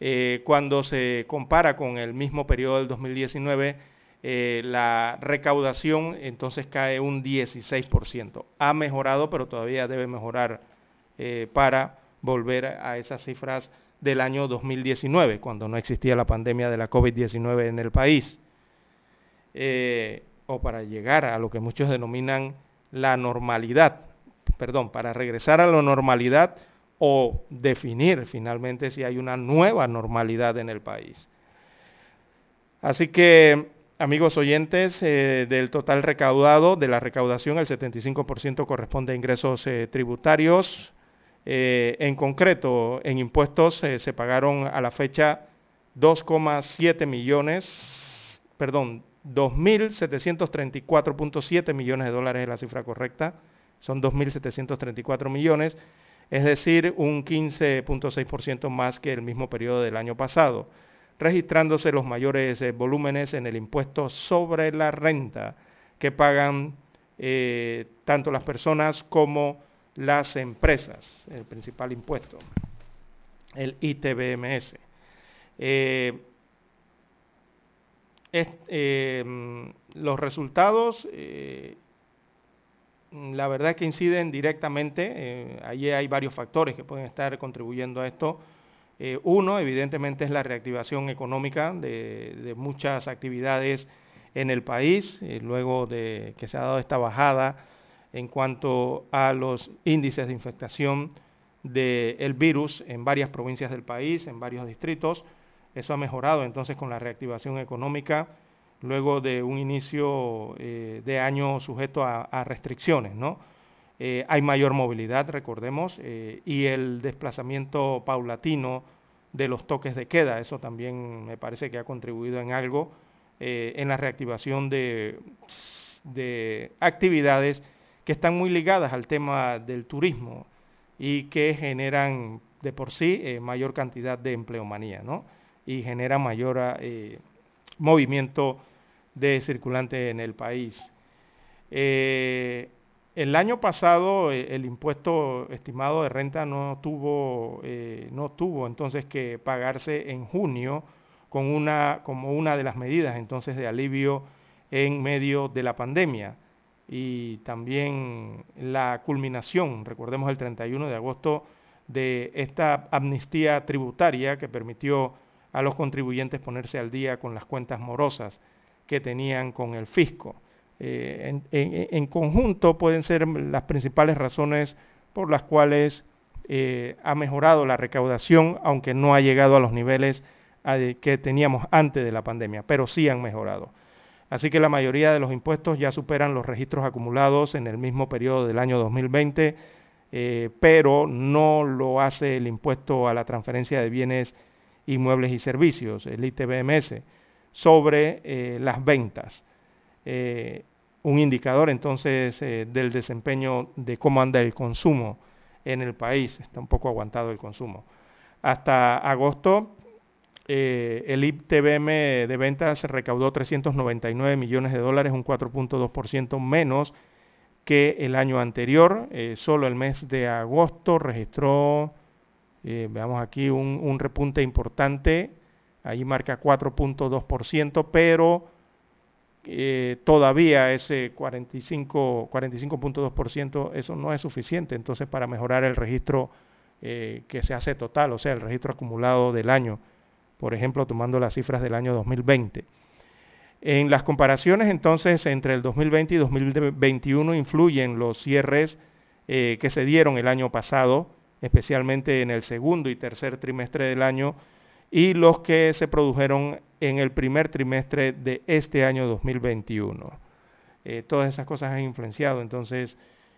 Eh, cuando se compara con el mismo periodo del 2019, eh, la recaudación entonces cae un 16%. Ha mejorado, pero todavía debe mejorar para volver a esas cifras del año 2019, cuando no existía la pandemia de la COVID-19 en el país. Eh, o para llegar a lo que muchos denominan la normalidad, perdón, para regresar a la normalidad o definir finalmente si hay una nueva normalidad en el país. Así que, amigos oyentes, eh, del total recaudado, de la recaudación, el 75% corresponde a ingresos eh, tributarios. en concreto, en impuestos se pagaron a la fecha 2,7 millones, perdón, 2.734.7 millones de dólares es la cifra correcta, son 2.734 millones, es decir, un 15.6% más que el mismo periodo del año pasado, registrándose los mayores eh, volúmenes en el impuesto sobre la renta que pagan eh, tanto las personas como las empresas, el principal impuesto, el ITBMS. Eh, Em, los resultados, eh, la verdad es que inciden directamente, eh, allí hay varios factores que pueden estar contribuyendo a esto. Eh, uno, evidentemente, es la reactivación económica de, muchas actividades en el país, luego de que se ha dado esta bajada en cuanto a los índices de infectación del virus en varias provincias del país, en varios distritos. Eso ha mejorado entonces con la reactivación económica luego de un inicio eh, de año sujeto a, restricciones. ¿no? Eh, hay mayor movilidad, recordemos, eh, y el desplazamiento paulatino de los toques de queda, eso también me parece que ha contribuido en algo en la reactivación de, de, actividades que están muy ligadas al tema del turismo y que generan de por sí mayor cantidad de empleomanía, ¿no? y genera mayor movimiento de circulante en el país. Eh, el año pasado eh, el impuesto estimado de renta no tuvo, no tuvo entonces que pagarse en junio con una, como una de las medidas entonces de alivio en medio de la pandemia y también la culminación, recordemos el 31 de agosto, de esta amnistía tributaria que permitió a los contribuyentes ponerse al día con las cuentas morosas que tenían con el fisco. Eh, en, conjunto pueden ser las principales razones por las cuales eh, ha mejorado la recaudación, aunque no ha llegado a los niveles que teníamos antes de la pandemia, pero sí han mejorado. Así que la mayoría de los impuestos ya superan los registros acumulados en el mismo periodo del año 2020, eh, pero no lo hace el impuesto a la transferencia de bienes inmuebles y servicios, el ITBMS, sobre eh, las ventas. Eh, un indicador entonces eh, del desempeño de cómo anda el consumo en el país. Está un poco aguantado el consumo. Hasta agosto, el IPTBM de ventas recaudó 399 millones de dólares, un 4.2% menos que el año anterior. Solo el mes de agosto registró, eh, veamos aquí, un, repunte importante. Ahí marca 4.2%, pero todavía ese 45.2%, eso no es suficiente. Entonces, para mejorar el registro eh, que se hace total, o sea, el registro acumulado del año, por ejemplo, tomando las cifras del año 2020. En las comparaciones entonces entre el 2020 y 2021 influyen los cierres eh, que se dieron el año pasado, especialmente en el segundo y tercer trimestre del año, y los que se produjeron en el primer trimestre de este año 2021. Eh, todas esas cosas han influenciado entonces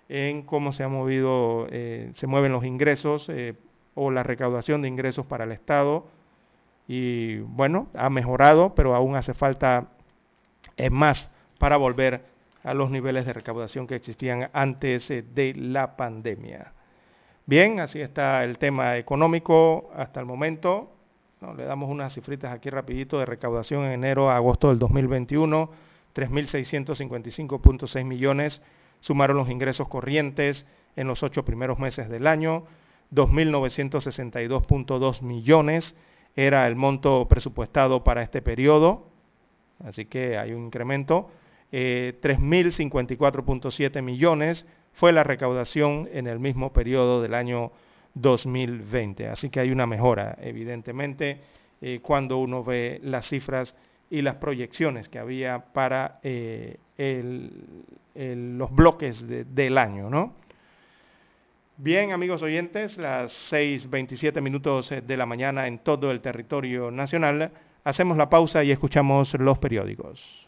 en cómo se ha movido, eh, se mueven los ingresos eh, o la recaudación de ingresos para el Estado. Y bueno, ha mejorado, pero aún hace falta más para volver a los niveles de recaudación que existían antes de la pandemia. Bien, así está el tema económico hasta el momento. le damos unas cifritas aquí rapidito de recaudación en enero a agosto del 2021, 3.655.6 millones sumaron los ingresos corrientes en los ocho primeros meses del año, 2.962.2 millones era el monto presupuestado para este periodo, así que hay un incremento. 3.054.7 eh, millones fue la recaudación en el mismo periodo del año 2020. Así que hay una mejora, evidentemente, eh, cuando uno ve las cifras y las proyecciones que había para eh, los bloques del año, ¿no? Bien, amigos oyentes, las 6.27 minutos de la mañana en todo el territorio nacional. Hacemos la pausa y escuchamos los periódicos.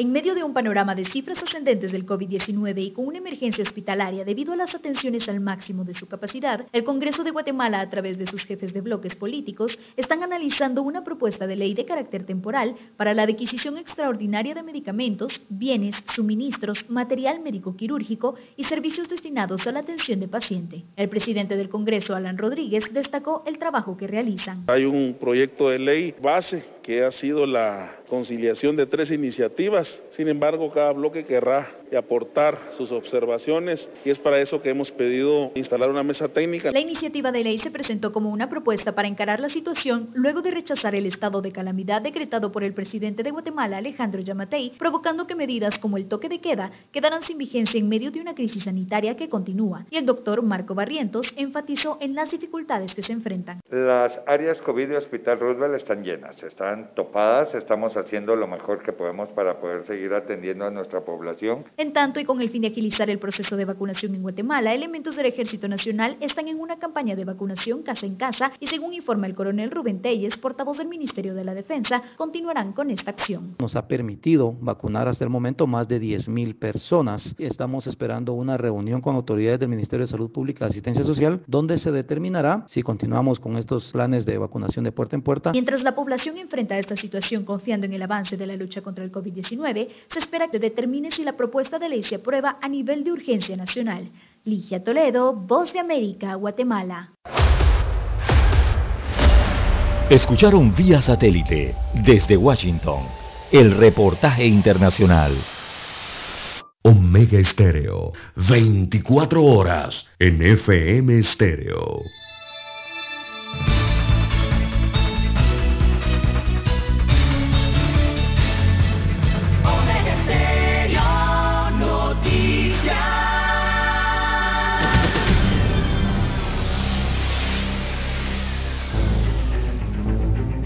En medio de un panorama de cifras ascendentes del COVID-19 y con una emergencia hospitalaria debido a las atenciones al máximo de su capacidad, el Congreso de Guatemala, a través de sus jefes de bloques políticos, están analizando una propuesta de ley de carácter temporal para la adquisición extraordinaria de medicamentos, bienes, suministros, material médico-quirúrgico y servicios destinados a la atención de paciente. El presidente del Congreso, Alan Rodríguez, destacó el trabajo que realizan. Hay un proyecto de ley base que ha sido la conciliación de tres iniciativas. Sin embargo, cada bloque querrá aportar sus observaciones y es para eso que hemos pedido instalar una mesa técnica. La iniciativa de ley se presentó como una propuesta para encarar la situación luego de rechazar el estado de calamidad decretado por el presidente de Guatemala, Alejandro Yamatei, provocando que medidas como el toque de queda quedaran sin vigencia en medio de una crisis sanitaria que continúa. Y el doctor Marco Barrientos enfatizó en las dificultades que se enfrentan. Las áreas COVID de Hospital Roosevelt están llenas, están topadas, estamos haciendo lo mejor que podemos para poder seguir atendiendo a nuestra población. En tanto, y con el fin de agilizar el proceso de vacunación en Guatemala, elementos del Ejército Nacional están en una campaña de vacunación casa en casa y según informa el coronel Rubén Telles, portavoz del Ministerio de la Defensa, continuarán con esta acción. Nos ha permitido vacunar hasta el momento más de 10.000 personas. Estamos esperando una reunión con autoridades del Ministerio de Salud Pública y Asistencia Social, donde se determinará si continuamos con estos planes de vacunación de puerta en puerta. Mientras la población enfrenta esta situación confiando en el avance de la lucha contra el COVID-19, se espera que determine si la propuesta de ley se aprueba a nivel de urgencia nacional. Ligia Toledo, Voz de América, Guatemala. Escucharon vía satélite desde Washington el reportaje internacional. Omega Estéreo, 24 horas en FM Estéreo.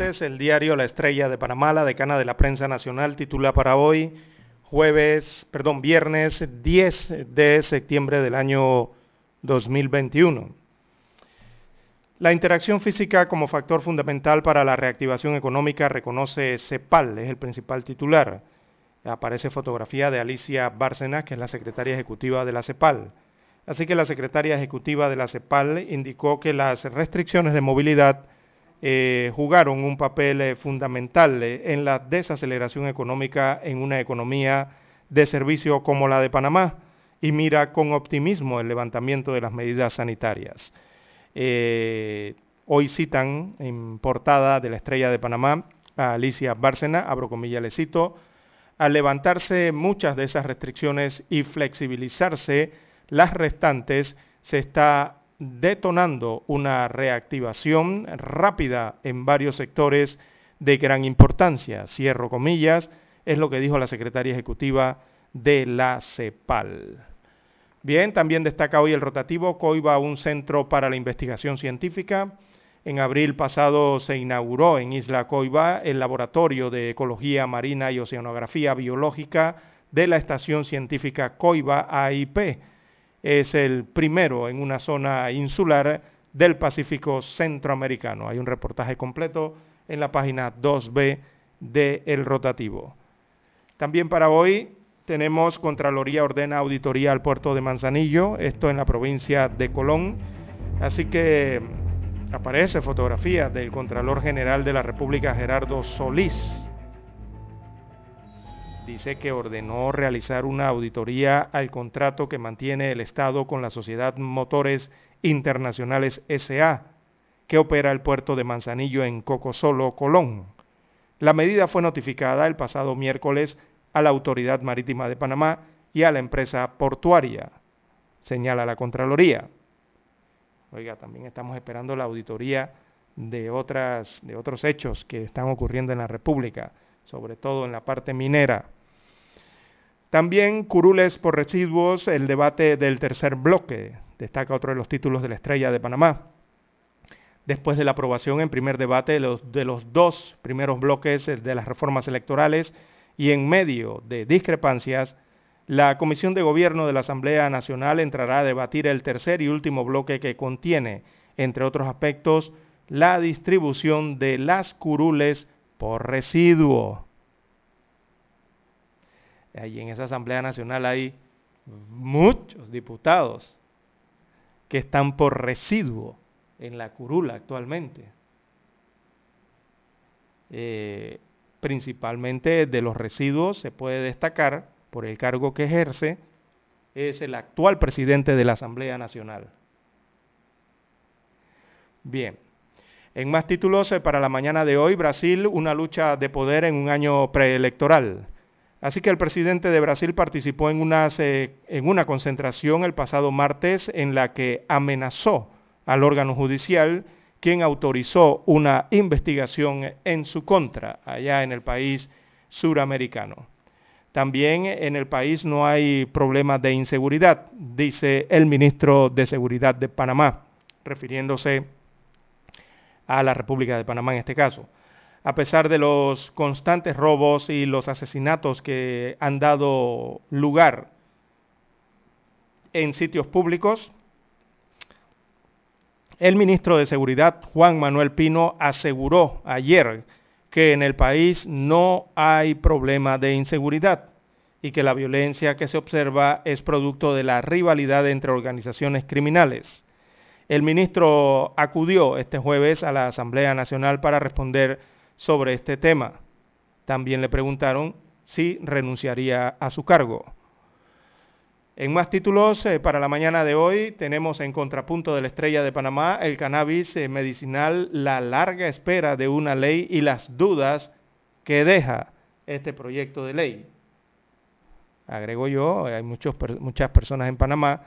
El diario La Estrella de Panamá, la decana de la prensa nacional, titula para hoy, jueves, perdón, viernes 10 de septiembre del año 2021. La interacción física como factor fundamental para la reactivación económica reconoce CEPAL, es el principal titular. Aparece fotografía de Alicia Bárcena, que es la secretaria ejecutiva de la CEPAL. Así que la secretaria ejecutiva de la CEPAL indicó que las restricciones de movilidad eh, jugaron un papel eh, fundamental eh, en la desaceleración económica en una economía de servicio como la de Panamá y mira con optimismo el levantamiento de las medidas sanitarias. hoy citan en portada de la Estrella de Panamá a Alicia Bárcena, abro comillas, le cito, al levantarse muchas de esas restricciones y flexibilizarse las restantes, se está detonando una reactivación rápida en varios sectores de gran importancia. Cierro comillas, es lo que dijo la secretaria ejecutiva de la CEPAL. Bien, también destaca hoy el rotativo COIBA, un centro para la investigación científica. En abril pasado se inauguró en Isla Coiba el Laboratorio de Ecología Marina y Oceanografía Biológica de la Estación Científica Coiba AIP es el primero en una zona insular del Pacífico Centroamericano. Hay un reportaje completo en la página 2B de El Rotativo. También para hoy tenemos Contraloría ordena auditoría al puerto de Manzanillo, esto en la provincia de Colón. Así que aparece fotografía del Contralor General de la República, Gerardo Solís, dice que ordenó realizar una auditoría al contrato que mantiene el Estado con la Sociedad Motores Internacionales SA, que opera el puerto de Manzanillo en Cocosolo, Colón. La medida fue notificada el pasado miércoles a la Autoridad Marítima de Panamá y a la empresa portuaria, señala la Contraloría. Oiga, también estamos esperando la auditoría de, otras, de otros hechos que están ocurriendo en la República, sobre todo en la parte minera. También curules por residuos, el debate del tercer bloque, destaca otro de los títulos de la estrella de Panamá. Después de la aprobación en primer debate de los, de los dos primeros bloques de las reformas electorales y en medio de discrepancias, la Comisión de Gobierno de la Asamblea Nacional entrará a debatir el tercer y último bloque que contiene, entre otros aspectos, la distribución de las curules por residuo. Allí en esa Asamblea Nacional hay muchos diputados que están por residuo en la curula actualmente. Eh, principalmente de los residuos se puede destacar por el cargo que ejerce, es el actual presidente de la Asamblea Nacional. Bien, en más títulos eh, para la mañana de hoy, Brasil, una lucha de poder en un año preelectoral. Así que el presidente de Brasil participó en, en una concentración el pasado martes en la que amenazó al órgano judicial, quien autorizó una investigación en su contra allá en el país suramericano. También en el país no hay problemas de inseguridad, dice el ministro de Seguridad de Panamá, refiriéndose a la República de Panamá en este caso a pesar de los constantes robos y los asesinatos que han dado lugar en sitios públicos, el ministro de Seguridad, Juan Manuel Pino, aseguró ayer que en el país no hay problema de inseguridad y que la violencia que se observa es producto de la rivalidad entre organizaciones criminales. El ministro acudió este jueves a la Asamblea Nacional para responder sobre este tema. También le preguntaron si renunciaría a su cargo. En más títulos, eh, para la mañana de hoy tenemos en contrapunto de la estrella de Panamá el cannabis eh, medicinal, la larga espera de una ley y las dudas que deja este proyecto de ley. Agrego yo, hay muchos, muchas personas en Panamá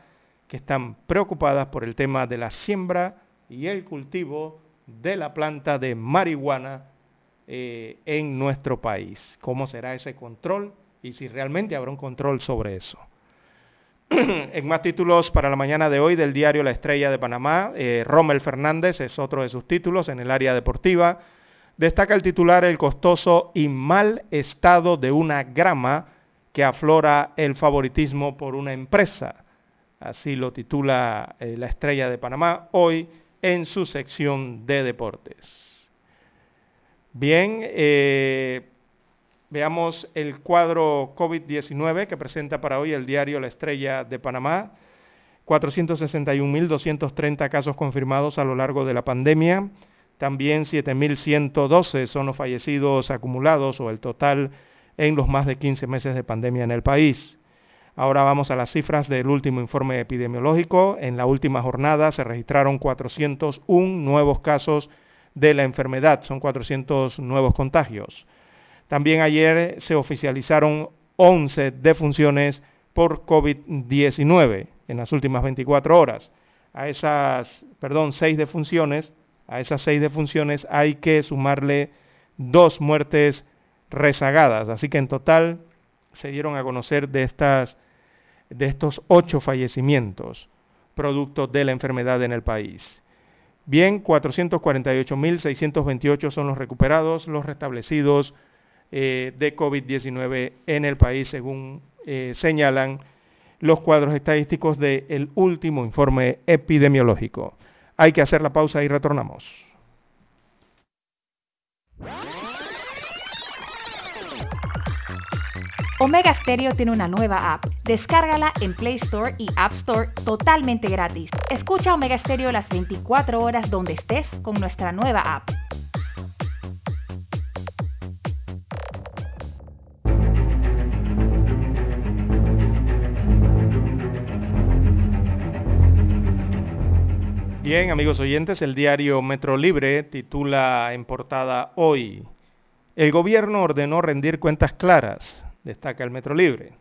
que están preocupadas por el tema de la siembra y el cultivo de la planta de marihuana eh, en nuestro país. ¿Cómo será ese control? Y si realmente habrá un control sobre eso. [CLEARS THROAT] en más títulos para la mañana de hoy del diario La Estrella de Panamá, eh, Rommel Fernández es otro de sus títulos en el área deportiva. Destaca el titular el costoso y mal estado de una grama que aflora el favoritismo por una empresa. Así lo titula eh, La Estrella de Panamá hoy en su sección de deportes. Bien, eh, Veamos el cuadro COVID-19 que presenta para hoy el diario La Estrella de Panamá. 461.230 casos confirmados a lo largo de la pandemia. También 7.112 son los fallecidos acumulados o el total en los más de 15 meses de pandemia en el país. Ahora vamos a las cifras del último informe epidemiológico. En la última jornada se registraron 401 nuevos casos de la enfermedad, son 400 nuevos contagios. También ayer se oficializaron 11 defunciones por COVID-19 en las últimas 24 horas. A esas, perdón, 6 defunciones, a esas 6 defunciones hay que sumarle dos muertes rezagadas. Así que en total se dieron a conocer de, estas, de estos 8 fallecimientos producto de la enfermedad en el país. Bien, 448.628 son los recuperados, los restablecidos eh, de COVID-19 en el país, según eh, señalan los cuadros estadísticos del último informe epidemiológico. Hay que hacer la pausa y retornamos. Omega Stereo tiene una nueva app. Descárgala en Play Store y App Store totalmente gratis. Escucha Omega Stereo las 24 horas donde estés con nuestra nueva app. Bien, amigos oyentes, el diario Metro Libre titula en portada hoy, el gobierno ordenó rendir cuentas claras, destaca el Metro Libre.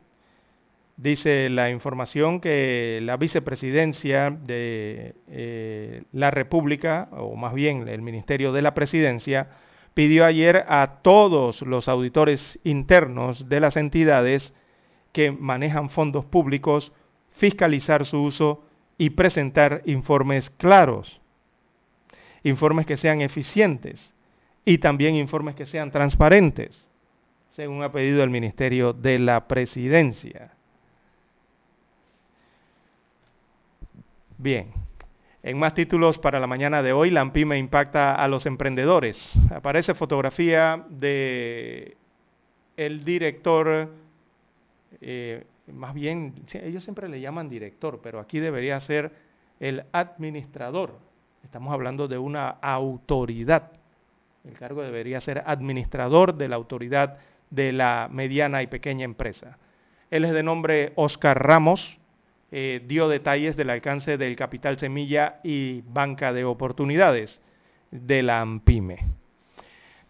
Dice la información que la vicepresidencia de eh, la República, o más bien el Ministerio de la Presidencia, pidió ayer a todos los auditores internos de las entidades que manejan fondos públicos fiscalizar su uso y presentar informes claros, informes que sean eficientes y también informes que sean transparentes, según ha pedido el Ministerio de la Presidencia. Bien, en más títulos para la mañana de hoy, la AMPIME impacta a los emprendedores. Aparece fotografía de el director eh, más bien, ellos siempre le llaman director, pero aquí debería ser el administrador. Estamos hablando de una autoridad. El cargo debería ser administrador de la autoridad de la mediana y pequeña empresa. Él es de nombre Oscar Ramos, eh, dio detalles del alcance del capital semilla y banca de oportunidades de la AMPIME.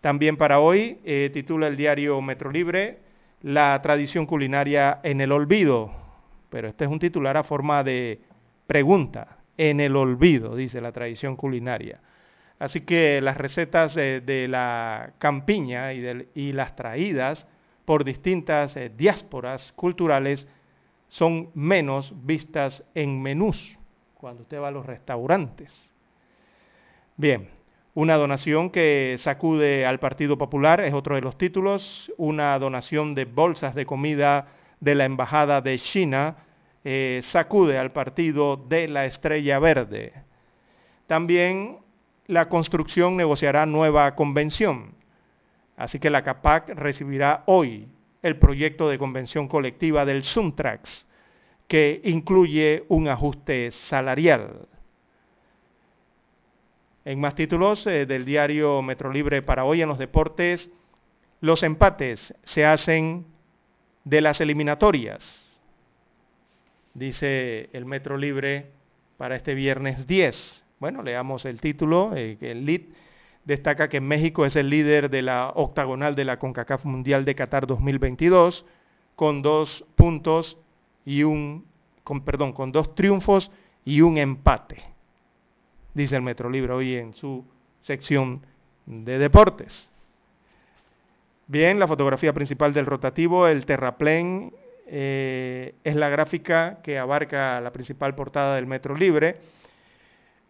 También para hoy eh, titula el diario Metro Libre, la tradición culinaria en el olvido. Pero este es un titular a forma de pregunta. En el olvido, dice la tradición culinaria. Así que las recetas de la campiña y, las traídas por distintas eh, diásporas culturales son menos vistas en menús cuando usted va a los restaurantes. Bien, una donación que sacude al Partido Popular es otro de los títulos. Una donación de bolsas de comida de la Embajada de China eh, sacude al Partido de la Estrella Verde. También la construcción negociará nueva convención. Así que la CAPAC recibirá hoy el proyecto de convención colectiva del Suntrax, que incluye un ajuste salarial. En más títulos eh, del diario Metro Libre para hoy en los deportes, los empates se hacen de las eliminatorias, dice el Metro Libre para este viernes 10. Bueno, leamos el título, eh, el lead destaca que México es el líder de la octagonal de la CONCACAF Mundial de Qatar 2022 con dos puntos y un, con, perdón, con dos triunfos y un empate, dice el Metro Libre hoy en su sección de deportes. Bien, la fotografía principal del rotativo, el terraplén, eh, es la gráfica que abarca la principal portada del Metro Libre.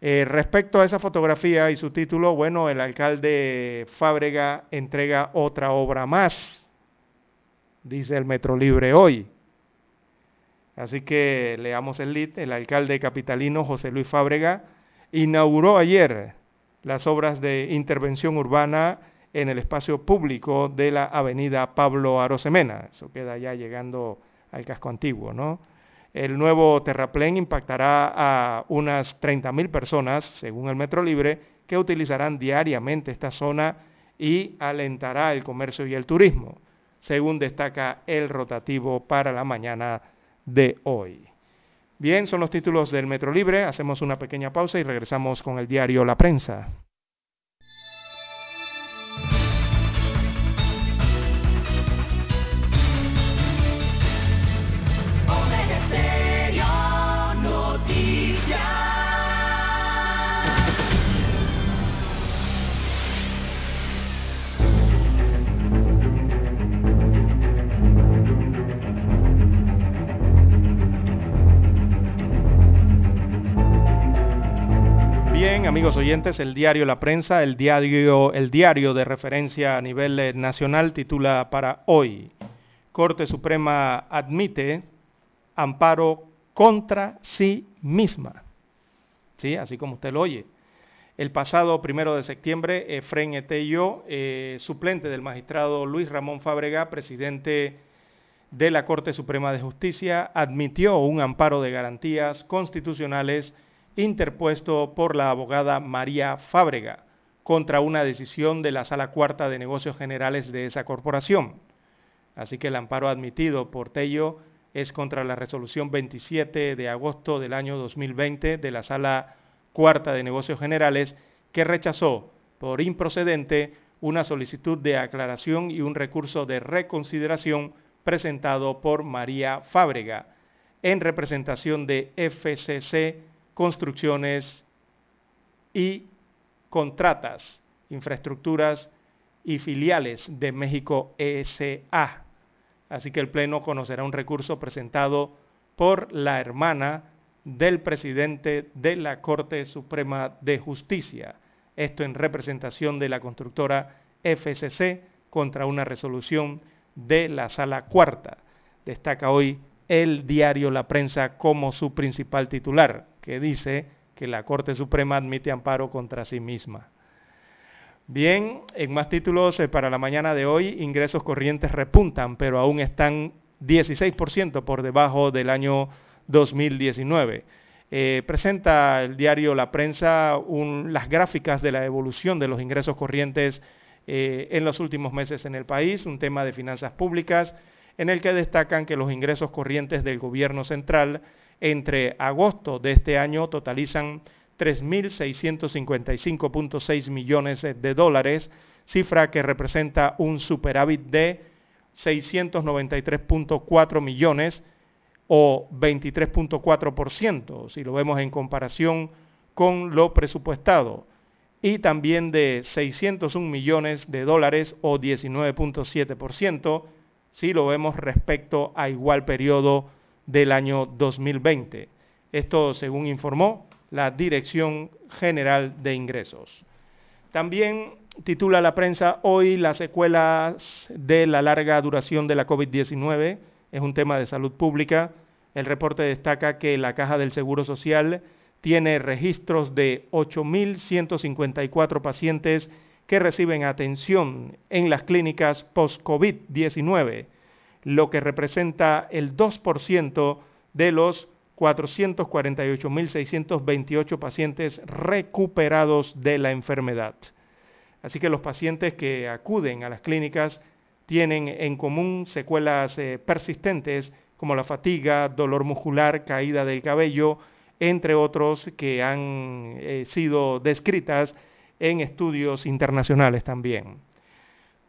Eh, respecto a esa fotografía y su título, bueno, el alcalde Fábrega entrega otra obra más, dice el Metro Libre hoy. Así que leamos el lead. El alcalde capitalino José Luis Fábrega inauguró ayer las obras de intervención urbana en el espacio público de la avenida Pablo Arosemena. Eso queda ya llegando al casco antiguo, ¿no? El nuevo terraplén impactará a unas 30.000 personas, según el Metro Libre, que utilizarán diariamente esta zona y alentará el comercio y el turismo, según destaca el rotativo para la mañana de hoy. Bien, son los títulos del Metro Libre, hacemos una pequeña pausa y regresamos con el diario La Prensa. Amigos oyentes, el diario La Prensa, el diario, el diario de referencia a nivel eh, nacional, titula para hoy, Corte Suprema admite amparo contra sí misma. ¿Sí? Así como usted lo oye. El pasado primero de septiembre, Efren Etello, eh, suplente del magistrado Luis Ramón Fábrega, presidente de la Corte Suprema de Justicia, admitió un amparo de garantías constitucionales interpuesto por la abogada María Fábrega contra una decisión de la Sala Cuarta de Negocios Generales de esa corporación. Así que el amparo admitido por Tello es contra la resolución 27 de agosto del año 2020 de la Sala Cuarta de Negocios Generales que rechazó por improcedente una solicitud de aclaración y un recurso de reconsideración presentado por María Fábrega en representación de FCC construcciones y contratas, infraestructuras y filiales de México ESA. Así que el Pleno conocerá un recurso presentado por la hermana del presidente de la Corte Suprema de Justicia. Esto en representación de la constructora FCC contra una resolución de la Sala Cuarta. Destaca hoy el diario La Prensa como su principal titular que dice que la Corte Suprema admite amparo contra sí misma. Bien, en más títulos para la mañana de hoy, ingresos corrientes repuntan, pero aún están 16% por debajo del año 2019. Eh, presenta el diario La Prensa las gráficas de la evolución de los ingresos corrientes eh, en los últimos meses en el país, un tema de finanzas públicas, en el que destacan que los ingresos corrientes del gobierno central entre agosto de este año totalizan 3.655.6 millones de dólares, cifra que representa un superávit de 693.4 millones o 23.4%, si lo vemos en comparación con lo presupuestado, y también de 601 millones de dólares o 19.7%, si lo vemos respecto a igual periodo del año 2020. Esto según informó la Dirección General de Ingresos. También titula la prensa hoy las secuelas de la larga duración de la COVID-19. Es un tema de salud pública. El reporte destaca que la Caja del Seguro Social tiene registros de 8.154 pacientes que reciben atención en las clínicas post-COVID-19 lo que representa el 2% de los 448.628 pacientes recuperados de la enfermedad. Así que los pacientes que acuden a las clínicas tienen en común secuelas eh, persistentes como la fatiga, dolor muscular, caída del cabello, entre otros que han eh, sido descritas en estudios internacionales también.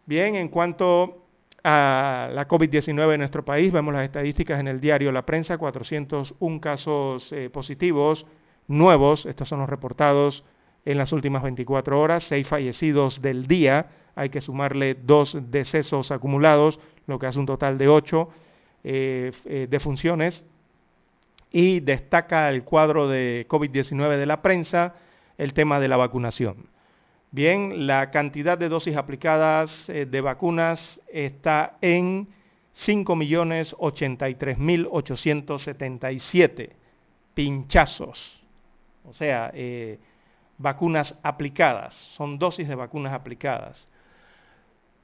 Bien, en cuanto a la COVID-19 en nuestro país, vemos las estadísticas en el diario La Prensa, 401 casos eh, positivos nuevos, estos son los reportados en las últimas 24 horas, seis fallecidos del día, hay que sumarle dos decesos acumulados, lo que hace un total de ocho eh, eh, defunciones. Y destaca el cuadro de COVID-19 de la prensa el tema de la vacunación. Bien, la cantidad de dosis aplicadas eh, de vacunas está en 5.083.877 pinchazos. O sea, vacunas aplicadas, son dosis de vacunas aplicadas.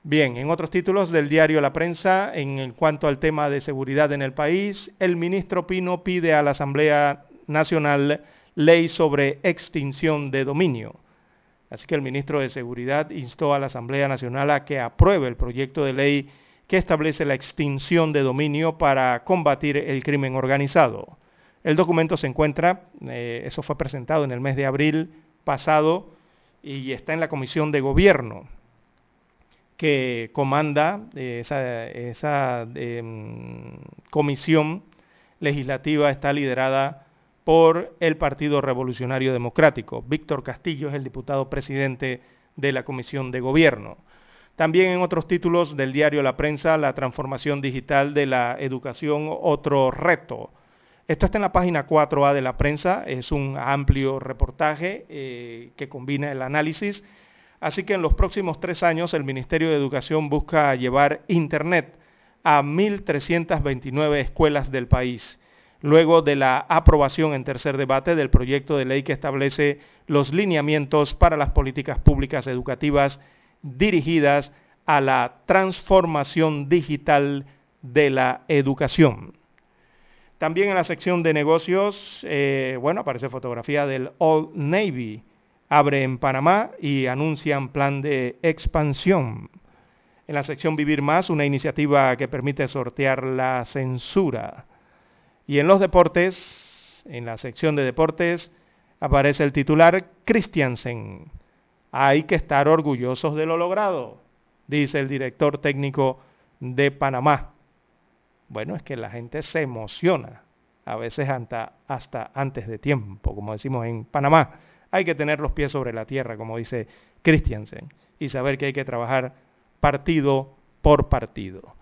Bien, en otros títulos del diario La Prensa, en cuanto al tema de seguridad en el país, el ministro Pino pide a la Asamblea Nacional ley sobre extinción de dominio. Así que el ministro de Seguridad instó a la Asamblea Nacional a que apruebe el proyecto de ley que establece la extinción de dominio para combatir el crimen organizado. El documento se encuentra, eh, eso fue presentado en el mes de abril pasado y está en la Comisión de Gobierno que comanda eh, esa, em, comisión legislativa está liderada por el Partido Revolucionario Democrático. Víctor Castillo es el diputado presidente de la Comisión de Gobierno. También en otros títulos del diario La Prensa, la transformación digital de la educación, otro reto. Esto está en la página 4A de la prensa, es un amplio reportaje eh, que combina el análisis. Así que en los próximos tres años el Ministerio de Educación busca llevar Internet a 1.329 escuelas del país, luego de la aprobación en tercer debate del proyecto de ley que establece los lineamientos para las políticas públicas educativas dirigidas a la transformación digital de la educación. También en la sección de negocios, eh, bueno, aparece fotografía del Old Navy. Abre en Panamá y anuncian plan de expansión. En la sección Vivir Más, una iniciativa que permite sortear la censura. Y en los deportes, en la sección de deportes, aparece el titular Christiansen. Hay que estar orgullosos de lo logrado, dice el director técnico de Panamá. Bueno, es que la gente se emociona, a veces hasta, hasta antes de tiempo, como decimos en Panamá. Hay que tener los pies sobre la tierra, como dice Christiansen, y saber que hay que trabajar partido por partido.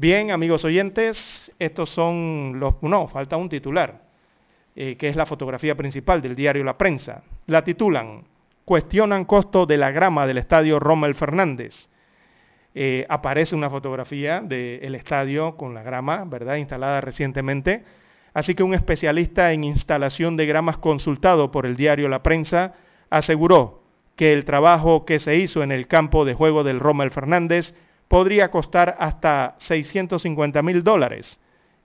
Bien, amigos oyentes, estos son los... No, falta un titular, eh, que es la fotografía principal del diario La Prensa. La titulan, cuestionan costo de la grama del estadio Rommel Fernández. Eh, aparece una fotografía del estadio con la grama, ¿verdad? Instalada recientemente. Así que un especialista en instalación de gramas consultado por el diario La Prensa aseguró que el trabajo que se hizo en el campo de juego del Rommel Fernández podría costar hasta 650 mil dólares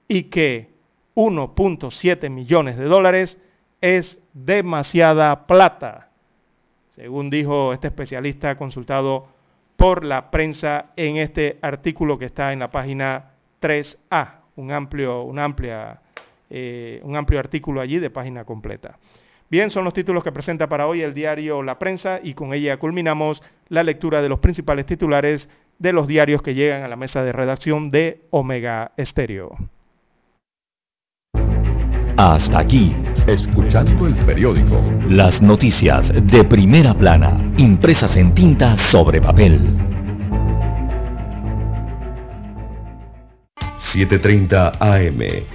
y que 1.7 millones de dólares es demasiada plata, según dijo este especialista consultado por la prensa en este artículo que está en la página 3A, un amplio, una amplia, eh, un amplio artículo allí de página completa. Bien, son los títulos que presenta para hoy el diario La Prensa y con ella culminamos la lectura de los principales titulares de los diarios que llegan a la mesa de redacción de Omega Estéreo. Hasta aquí, escuchando el periódico. Las noticias de primera plana, impresas en tinta sobre papel. 7.30 AM.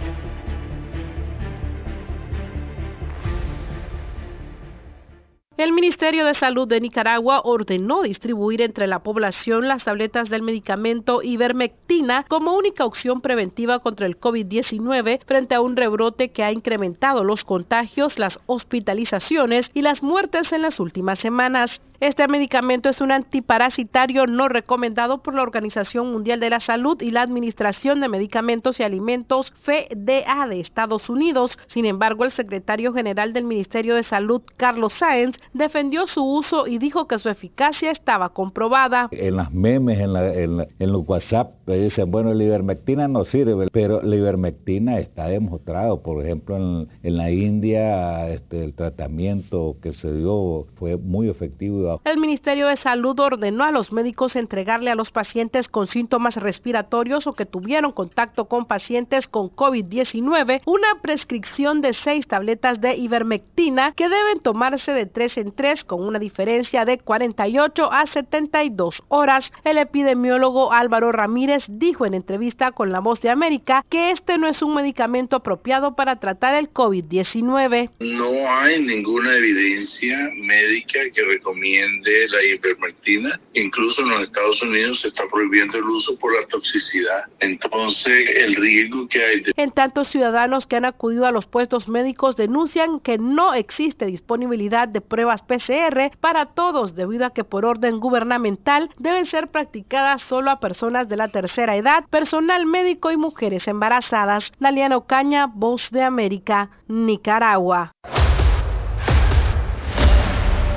El Ministerio de Salud de Nicaragua ordenó distribuir entre la población las tabletas del medicamento ivermectina como única opción preventiva contra el COVID-19 frente a un rebrote que ha incrementado los contagios, las hospitalizaciones y las muertes en las últimas semanas. Este medicamento es un antiparasitario no recomendado por la Organización Mundial de la Salud y la Administración de Medicamentos y Alimentos FDA de Estados Unidos. Sin embargo, el secretario general del Ministerio de Salud, Carlos Sáenz, defendió su uso y dijo que su eficacia estaba comprobada. En las memes, en, los WhatsApp, dicen, bueno, la ivermectina no sirve, pero la ivermectina está demostrado. Por ejemplo, en, la India, este, el tratamiento que se dio fue muy efectivo el Ministerio de Salud ordenó a los médicos entregarle a los pacientes con síntomas respiratorios o que tuvieron contacto con pacientes con COVID-19 una prescripción de seis tabletas de ivermectina que deben tomarse de tres en tres con una diferencia de 48 a 72 horas. El epidemiólogo Álvaro Ramírez dijo en entrevista con La Voz de América que este no es un medicamento apropiado para tratar el COVID-19. No hay ninguna evidencia médica que recomiende de la ivermectina. Incluso en los Estados Unidos se está prohibiendo el uso por la toxicidad. Entonces, el riesgo que hay... De... En tanto, ciudadanos que han acudido a los puestos médicos denuncian que no existe disponibilidad de pruebas PCR para todos debido a que por orden gubernamental deben ser practicadas solo a personas de la tercera edad, personal médico y mujeres embarazadas. Naliana Ocaña, Voz de América, Nicaragua.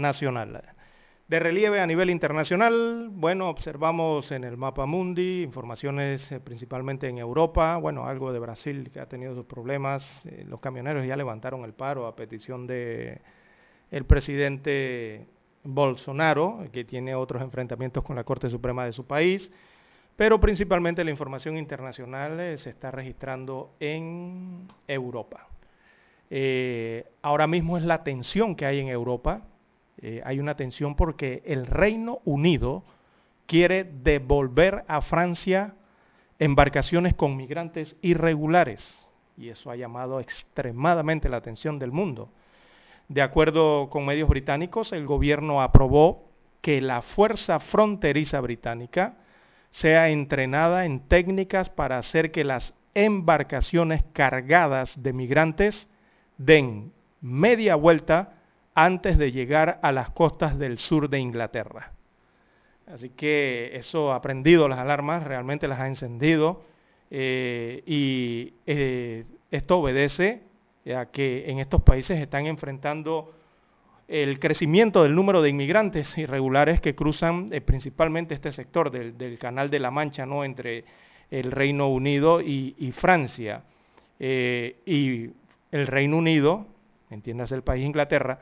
Nacional. De relieve a nivel internacional, bueno, observamos en el mapa mundi informaciones eh, principalmente en Europa, bueno, algo de Brasil que ha tenido sus problemas, eh, los camioneros ya levantaron el paro a petición de el presidente Bolsonaro, que tiene otros enfrentamientos con la Corte Suprema de su país, pero principalmente la información internacional eh, se está registrando en Europa. ahora mismo es la tensión que hay en Europa, eh, hay una tensión porque el Reino Unido quiere devolver a Francia embarcaciones con migrantes irregulares. Y eso ha llamado extremadamente la atención del mundo. De acuerdo con medios británicos, el gobierno aprobó que la Fuerza Fronteriza Británica sea entrenada en técnicas para hacer que las embarcaciones cargadas de migrantes den media vuelta antes de llegar a las costas del sur de Inglaterra. Así que eso ha prendido las alarmas, realmente las ha encendido eh, y eh, esto obedece a que en estos países están enfrentando el crecimiento del número de inmigrantes irregulares que cruzan eh, principalmente este sector del, Canal de la Mancha, ¿no? entre el Reino Unido y, Francia. Y el Reino Unido, entiendas el país Inglaterra,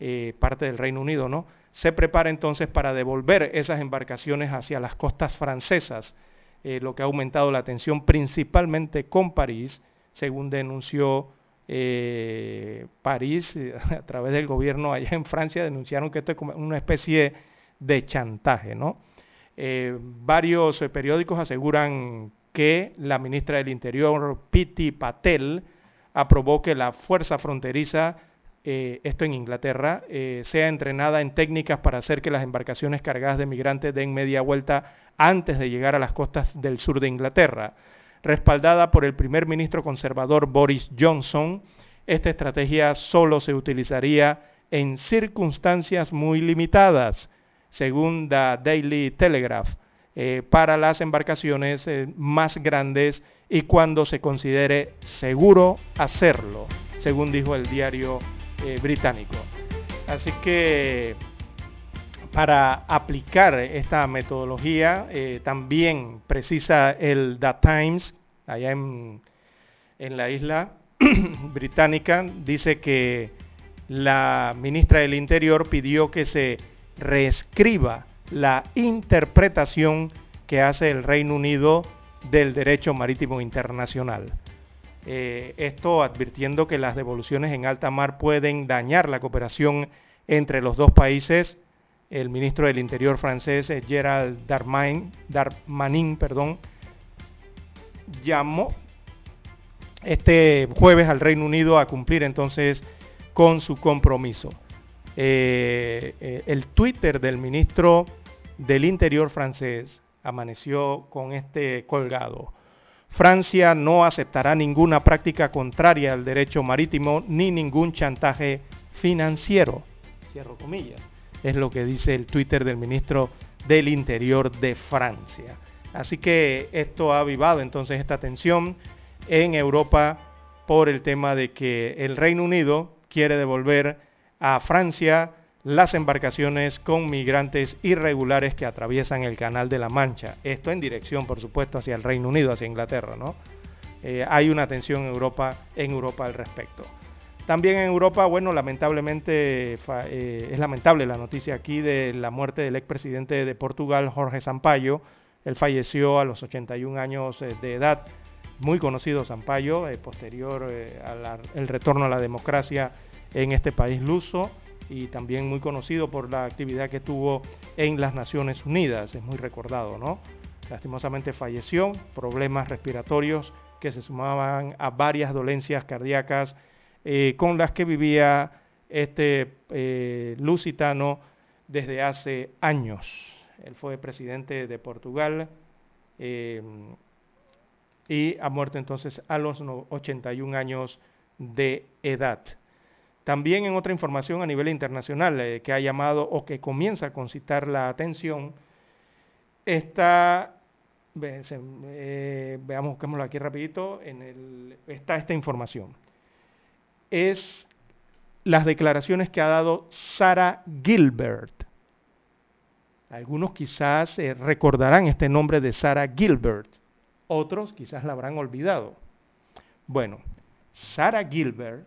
eh, parte del Reino Unido, ¿no? Se prepara entonces para devolver esas embarcaciones hacia las costas francesas, lo que ha aumentado la tensión principalmente con París, según denunció eh, París, [LAUGHS] a través del gobierno allá en Francia, denunciaron que esto es como una especie de chantaje. ¿no? Eh, varios eh, periódicos aseguran que la ministra del Interior, Piti Patel, aprobó que la fuerza fronteriza, esto en Inglaterra, sea entrenada en técnicas para hacer que las embarcaciones cargadas de migrantes den media vuelta antes de llegar a las costas del sur de Inglaterra. Respaldada por el primer ministro conservador Boris Johnson, esta estrategia solo se utilizaría en circunstancias muy limitadas, según The Daily Telegraph, eh, para las embarcaciones eh, más grandes y cuando se considere seguro hacerlo, según dijo el diario eh, británico. Así que para aplicar esta metodología, eh, también precisa el The Times, allá en, en la isla [CLEARS THROAT] británica, dice que la ministra del Interior pidió que se reescriba la interpretación que hace el Reino Unido del derecho marítimo internacional. Eh, esto advirtiendo que las devoluciones en alta mar pueden dañar la cooperación entre los dos países el ministro del Interior francés, eh, Gerald Darmanin, Darmanin perdón, llamó este jueves al Reino Unido a cumplir entonces con su compromiso. Eh, el Twitter del ministro del Interior francés amaneció con este colgado. Francia no aceptará ninguna práctica contraria al derecho marítimo ni ningún chantaje financiero. Cierro comillas es lo que dice el Twitter del ministro del Interior de Francia. Así que esto ha avivado entonces esta tensión en Europa por el tema de que el Reino Unido quiere devolver a Francia las embarcaciones con migrantes irregulares que atraviesan el Canal de la Mancha. Esto en dirección, por supuesto, hacia el Reino Unido, hacia Inglaterra, ¿no? Eh, hay una tensión en Europa, en Europa al respecto. También en Europa, bueno, lamentablemente eh, es lamentable la noticia aquí de la muerte del expresidente de Portugal, Jorge Sampaio. Él falleció a los 81 años eh, de edad. Muy conocido Sampaio, posterior al retorno a la democracia en este país luso y también muy conocido por la actividad que tuvo en las Naciones Unidas. Es muy recordado, ¿no? Lastimosamente falleció, problemas respiratorios que se sumaban a varias dolencias cardíacas eh, con las que vivía este eh, lusitano desde hace años. Él fue presidente de Portugal eh, y ha muerto entonces a los 81 años de edad. También en otra información a nivel internacional que ha llamado o que comienza a concitar la atención, está, veamos, busquémoslo aquí rapidito, está esta información es las declaraciones que ha dado Sarah Gilbert. Algunos quizás eh, recordarán este nombre de Sarah Gilbert, otros quizás la habrán olvidado. Bueno, Sarah Gilbert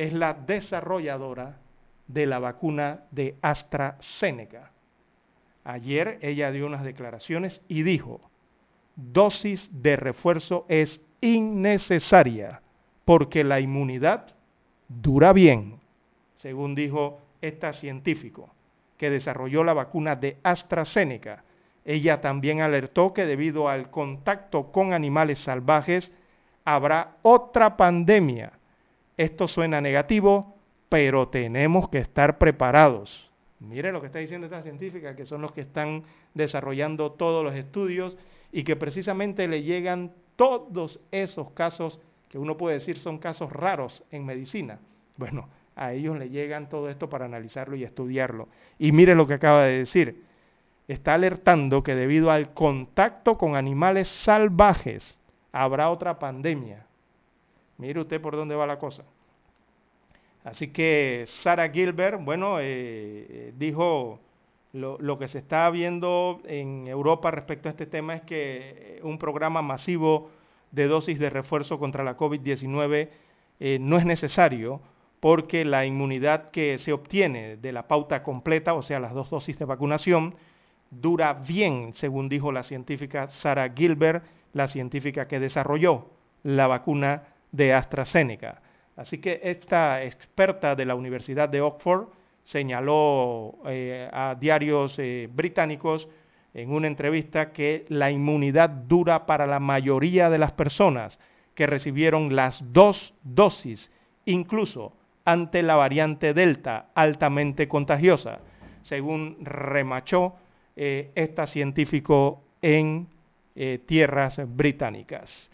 es la desarrolladora de la vacuna de AstraZeneca. Ayer ella dio unas declaraciones y dijo, dosis de refuerzo es innecesaria porque la inmunidad dura bien, según dijo esta científico que desarrolló la vacuna de AstraZeneca. Ella también alertó que debido al contacto con animales salvajes habrá otra pandemia. Esto suena negativo, pero tenemos que estar preparados. Mire lo que está diciendo esta científica, que son los que están desarrollando todos los estudios y que precisamente le llegan todos esos casos que uno puede decir son casos raros en medicina. Bueno, a ellos le llegan todo esto para analizarlo y estudiarlo. Y mire lo que acaba de decir. Está alertando que debido al contacto con animales salvajes habrá otra pandemia. Mire usted por dónde va la cosa. Así que Sarah Gilbert, bueno, dijo lo, que se está viendo en Europa respecto a este tema es que un programa masivo de dosis de refuerzo contra la COVID-19 no es necesario porque la inmunidad que se obtiene de la pauta completa, o sea, las dos dosis de vacunación, dura bien, según dijo la científica Sarah Gilbert, la científica que desarrolló la vacuna de AstraZeneca. Así que esta experta de la Universidad de Oxford señaló eh, a diarios eh, británicos en una entrevista que la inmunidad dura para la mayoría de las personas que recibieron las dos dosis, incluso ante la variante Delta altamente contagiosa, según remachó eh, esta científico en eh, tierras británicas.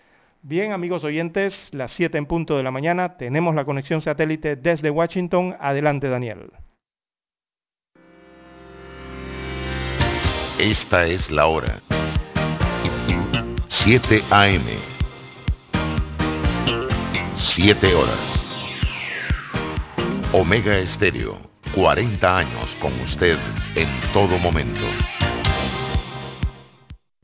Bien, amigos oyentes, las 7 en punto de la mañana, tenemos la conexión satélite desde Washington. Adelante, Daniel. Esta es la hora. 7 AM. 7 horas. Omega Estéreo, 40 años con usted en todo momento.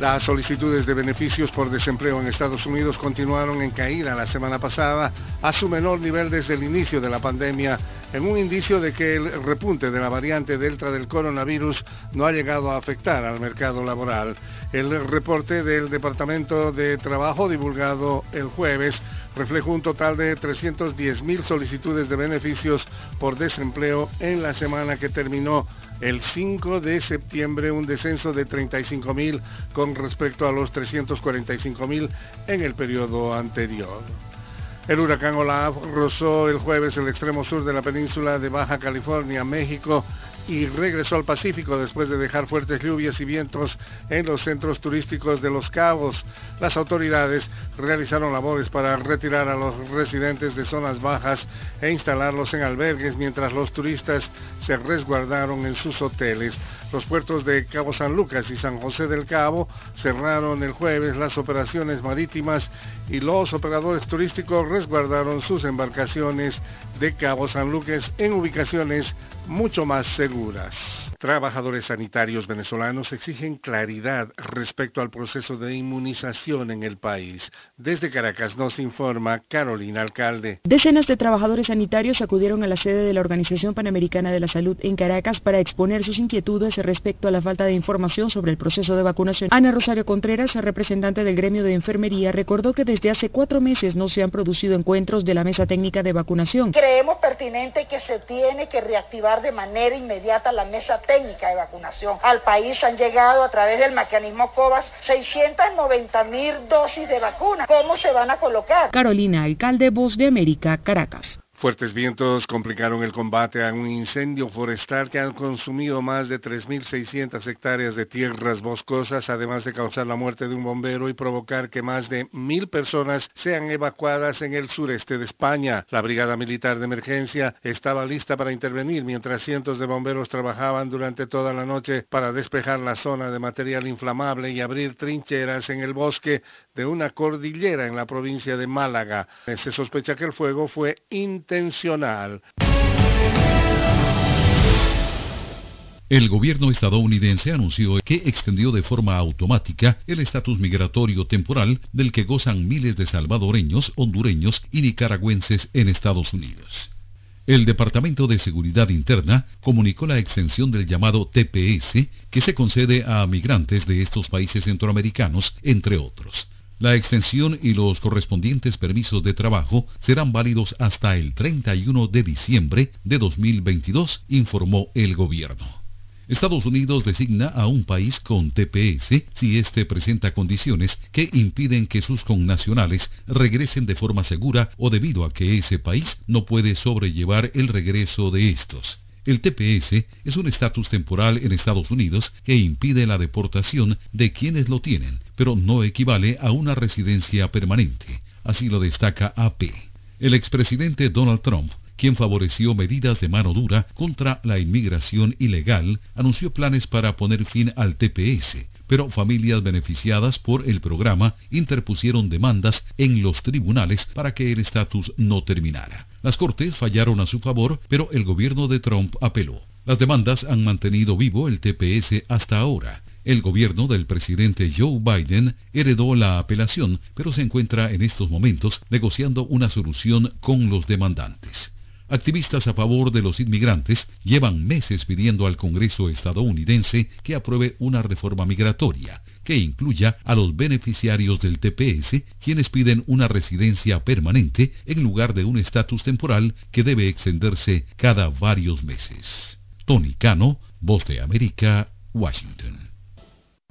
Las solicitudes de beneficios por desempleo en Estados Unidos continuaron en caída la semana pasada a su menor nivel desde el inicio de la pandemia, en un indicio de que el repunte de la variante Delta del coronavirus no ha llegado a afectar al mercado laboral. El reporte del Departamento de Trabajo divulgado el jueves reflejó un total de 310.000 solicitudes de beneficios por desempleo en la semana que terminó el 5 de septiembre, un descenso de 35.000 con respecto a los 345.000 en el periodo anterior. El huracán Olaf rozó el jueves el extremo sur de la península de Baja California, México, y regresó al Pacífico después de dejar fuertes lluvias y vientos en los centros turísticos de Los Cabos. Las autoridades realizaron labores para retirar a los residentes de zonas bajas e instalarlos en albergues mientras los turistas se resguardaron en sus hoteles. Los puertos de Cabo San Lucas y San José del Cabo cerraron el jueves las operaciones marítimas y los operadores turísticos resguardaron sus embarcaciones de Cabo San Lucas en ubicaciones mucho más seguras. Trabajadores sanitarios venezolanos exigen claridad respecto al proceso de inmunización en el país. Desde Caracas nos informa Carolina Alcalde. Decenas de trabajadores sanitarios acudieron a la sede de la Organización Panamericana de la Salud en Caracas para exponer sus inquietudes respecto a la falta de información sobre el proceso de vacunación. Ana Rosario Contreras, representante del gremio de enfermería, recordó que desde hace cuatro meses no se han producido encuentros de la mesa técnica de vacunación. Creemos pertinente que se tiene que reactivar de manera inmediata la mesa técnica de vacunación. Al país han llegado a través del mecanismo COVAX 690 mil dosis de vacuna. ¿Cómo se van a colocar? Carolina, alcalde Voz de América, Caracas. Fuertes vientos complicaron el combate a un incendio forestal que ha consumido más de 3.600 hectáreas de tierras boscosas, además de causar la muerte de un bombero y provocar que más de mil personas sean evacuadas en el sureste de España. La Brigada Militar de Emergencia estaba lista para intervenir mientras cientos de bomberos trabajaban durante toda la noche para despejar la zona de material inflamable y abrir trincheras en el bosque de una cordillera en la provincia de Málaga. Se sospecha que el fuego fue intencional. El gobierno estadounidense anunció que extendió de forma automática el estatus migratorio temporal del que gozan miles de salvadoreños, hondureños y nicaragüenses en Estados Unidos. El Departamento de Seguridad Interna comunicó la extensión del llamado TPS que se concede a migrantes de estos países centroamericanos, entre otros. La extensión y los correspondientes permisos de trabajo serán válidos hasta el 31 de diciembre de 2022, informó el gobierno. Estados Unidos designa a un país con TPS si éste presenta condiciones que impiden que sus connacionales regresen de forma segura o debido a que ese país no puede sobrellevar el regreso de estos. El TPS es un estatus temporal en Estados Unidos que impide la deportación de quienes lo tienen, pero no equivale a una residencia permanente. Así lo destaca AP. El expresidente Donald Trump quien favoreció medidas de mano dura contra la inmigración ilegal, anunció planes para poner fin al TPS, pero familias beneficiadas por el programa interpusieron demandas en los tribunales para que el estatus no terminara. Las cortes fallaron a su favor, pero el gobierno de Trump apeló. Las demandas han mantenido vivo el TPS hasta ahora. El gobierno del presidente Joe Biden heredó la apelación, pero se encuentra en estos momentos negociando una solución con los demandantes. Activistas a favor de los inmigrantes llevan meses pidiendo al Congreso estadounidense que apruebe una reforma migratoria que incluya a los beneficiarios del TPS, quienes piden una residencia permanente en lugar de un estatus temporal que debe extenderse cada varios meses. Tony Cano, Voz de América, Washington.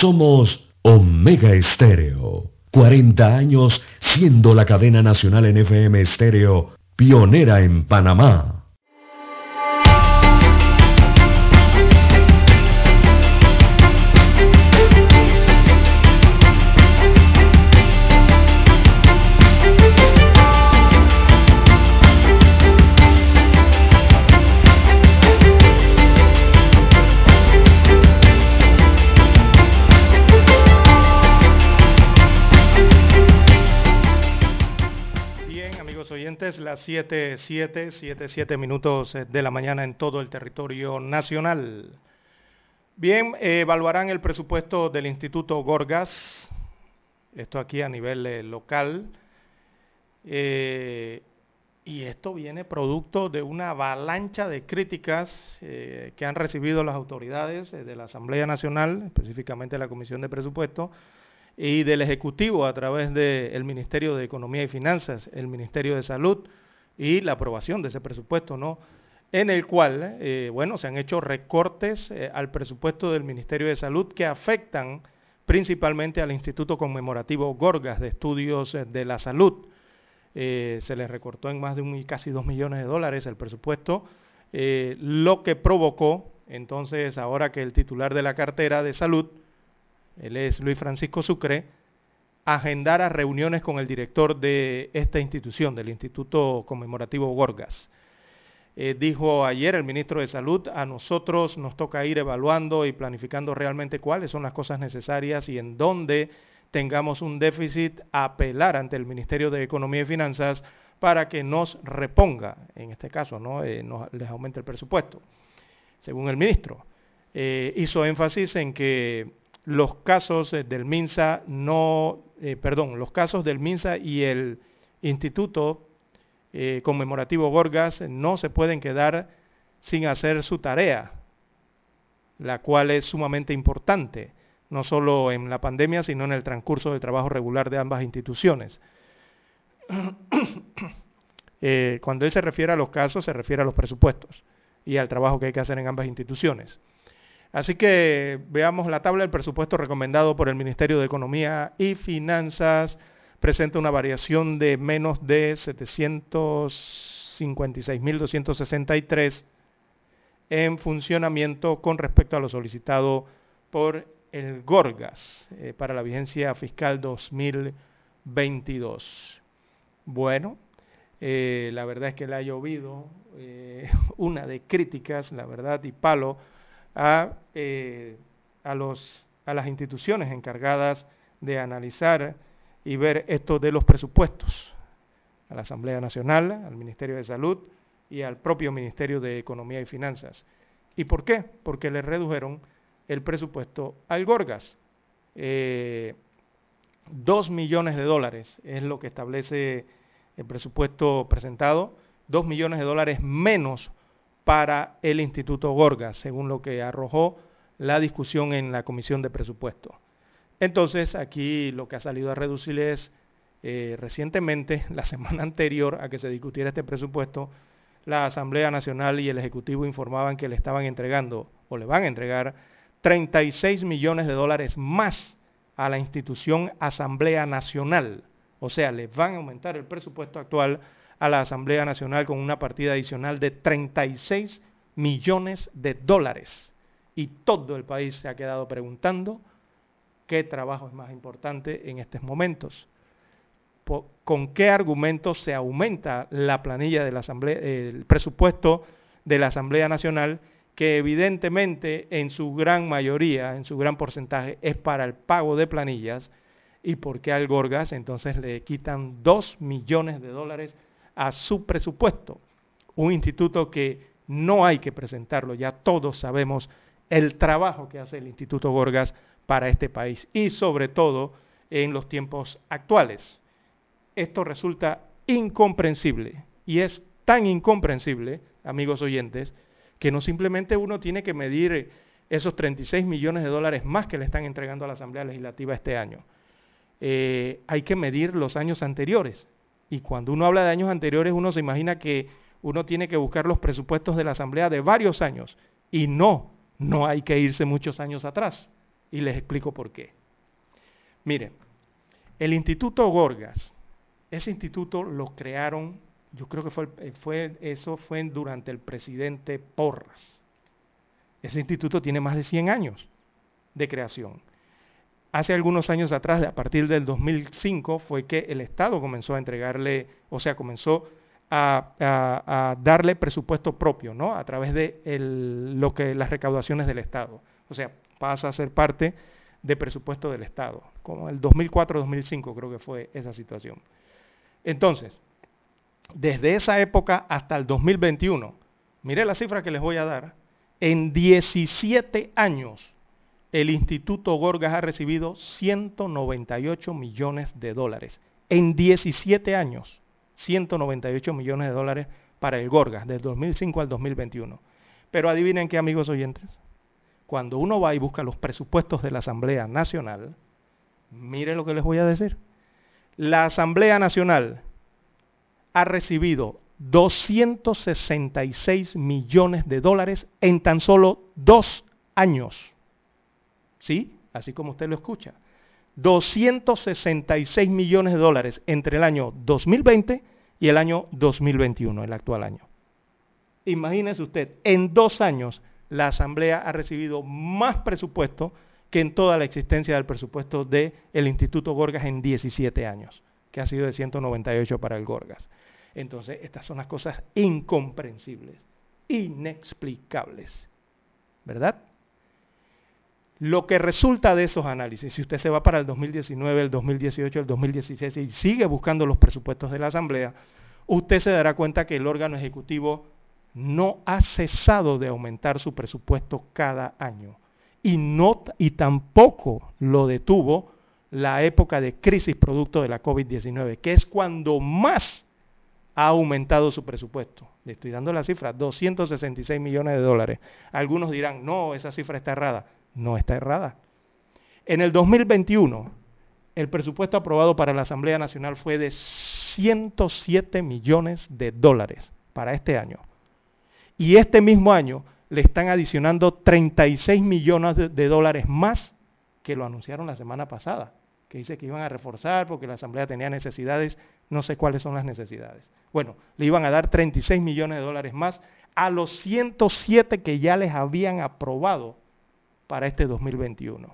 Somos Omega Estéreo. 40 años siendo la cadena nacional en FM Estéreo, pionera en Panamá. Las 7, 7, 7, 7 minutos eh, de la mañana en todo el territorio nacional. Bien, eh, evaluarán el presupuesto del Instituto Gorgas, esto aquí a nivel eh, local, y esto viene producto de una avalancha de críticas que han recibido las autoridades de la Asamblea Nacional, específicamente la Comisión de Presupuesto, y del Ejecutivo a través del Ministerio de Economía y Finanzas, el Ministerio de Salud y la aprobación de ese presupuesto, ¿no? En el cual, eh, bueno, se han hecho recortes eh, al presupuesto del Ministerio de Salud que afectan principalmente al Instituto Conmemorativo Gorgas de Estudios eh, de la Salud. Eh, se les recortó en más de un, casi 2 millones de dólares el presupuesto, eh, lo que provocó entonces ahora que el titular de la cartera de salud, él es Luis Francisco Sucre, agendara reuniones con el director de esta institución, del Instituto Conmemorativo Gorgas. Eh, dijo ayer el ministro de Salud, a nosotros nos toca ir evaluando y planificando realmente cuáles son las cosas necesarias y en dónde tengamos un déficit, apelar ante el Ministerio de Economía y Finanzas para que nos reponga, en este caso, ¿no? Eh, nos, les aumente el presupuesto, según el ministro. Eh, hizo énfasis en que los casos del MINSA no, eh, perdón, los casos del MINSA y el Instituto eh, Conmemorativo Gorgas no se pueden quedar sin hacer su tarea, la cual es sumamente importante, no solo en la pandemia, sino en el transcurso del trabajo regular de ambas instituciones. [COUGHS] Eh, cuando él se refiere a los casos, se refiere a los presupuestos y al trabajo que hay que hacer en ambas instituciones. Así que veamos la tabla del presupuesto recomendado por el Ministerio de Economía y Finanzas. Presenta una variación de menos de 756.263 en funcionamiento con respecto a lo solicitado por el Gorgas eh, para la vigencia fiscal 2022. Bueno, eh, la verdad es que le ha llovido eh, [LAUGHS] una de críticas, la verdad, y palo a, eh, a, los, a las instituciones encargadas de analizar y ver esto de los presupuestos, a la Asamblea Nacional, al Ministerio de Salud y al propio Ministerio de Economía y Finanzas, ¿Y por qué? Porque le redujeron el presupuesto al Gorgas. Eh, dos millones de dólares es lo que establece el presupuesto presentado, dos millones de dólares menos para el Instituto Gorgas, según lo que arrojó la discusión en la Comisión de Presupuesto. Entonces, aquí lo que ha salido a reducir es, eh, recientemente, [LAUGHS] la semana anterior a que se discutiera este presupuesto, la Asamblea Nacional y el Ejecutivo informaban que le estaban entregando, o le van a entregar, 36 millones de dólares más a la institución Asamblea Nacional. O sea, le van a aumentar el presupuesto actual a la Asamblea Nacional con una partida adicional de 36 millones de dólares. Y todo el país se ha quedado preguntando qué trabajo es más importante en estos momentos. ¿Con qué argumentos se aumenta la planilla de la Asamblea, el presupuesto de la Asamblea Nacional, que evidentemente en su gran mayoría, en su gran porcentaje, es para el pago de planillas? ¿Y por qué al Gorgas entonces le quitan 2 millones de dólares a su presupuesto? Un instituto que no hay que presentarlo, ya todos sabemos el trabajo que hace el Instituto Gorgas para este país y sobre todo en los tiempos actuales. Esto resulta incomprensible y es tan incomprensible, amigos oyentes, que no simplemente uno tiene que medir esos 36 millones de dólares más que le están entregando a la Asamblea Legislativa este año. Eh, hay que medir los años anteriores. Y cuando uno habla de años anteriores, uno se imagina que uno tiene que buscar los presupuestos de la Asamblea de varios años. Y no, no hay que irse muchos años atrás. Y les explico por qué. Miren, el Instituto Gorgas, ese instituto lo crearon, yo creo que fue, eh, fue, eso fue durante el presidente Porras. Ese instituto tiene más de 100 años de creación. Hace algunos años atrás, a partir del 2005, fue que el Estado comenzó a entregarle, o sea, comenzó a, darle presupuesto propio, ¿no? A través de lo que, las recaudaciones del Estado. O sea, pasa a ser parte de presupuesto del Estado, como el 2004-2005 creo que fue esa situación. Entonces, desde esa época hasta el 2021, mire la cifra que les voy a dar, en 17 años el Instituto Gorgas ha recibido 198 millones de dólares. En 17 años, 198 millones de dólares para el Gorgas, del 2005 al 2021. Pero adivinen qué, amigos oyentes, cuando uno va y busca los presupuestos de la Asamblea Nacional, mire lo que les voy a decir. La Asamblea Nacional ha recibido 266 millones de dólares en tan solo dos años. ¿Sí? Así como usted lo escucha. 266 millones de dólares entre el año 2020 y el año 2021, el actual año. Imagínese usted, en dos años la Asamblea ha recibido más presupuesto que en toda la existencia del presupuesto del Instituto Gorgas en 17 años, que ha sido de 198 para el Gorgas. Entonces, estas son las cosas incomprensibles, inexplicables, ¿verdad? Lo que resulta de esos análisis, si usted se va para el 2019, el 2018, el 2016 y sigue buscando los presupuestos de la Asamblea, usted se dará cuenta que el órgano ejecutivo no ha cesado de aumentar su presupuesto cada año. Y, no, y tampoco lo detuvo la época de crisis producto de la COVID-19, que es cuando más ha aumentado su presupuesto. Le estoy dando la cifra, 266 millones de dólares. Algunos dirán, no, esa cifra está errada. No está errada. En el 2021, el presupuesto aprobado para la Asamblea Nacional fue de 107 millones de dólares para este año. Y este mismo año le están adicionando 36 millones de, dólares más que lo anunciaron la semana pasada, que dice que iban a reforzar porque la Asamblea tenía necesidades, no sé cuáles son las necesidades. Bueno, le iban a dar 36 millones de dólares más a los 107 que ya les habían aprobado para este 2021.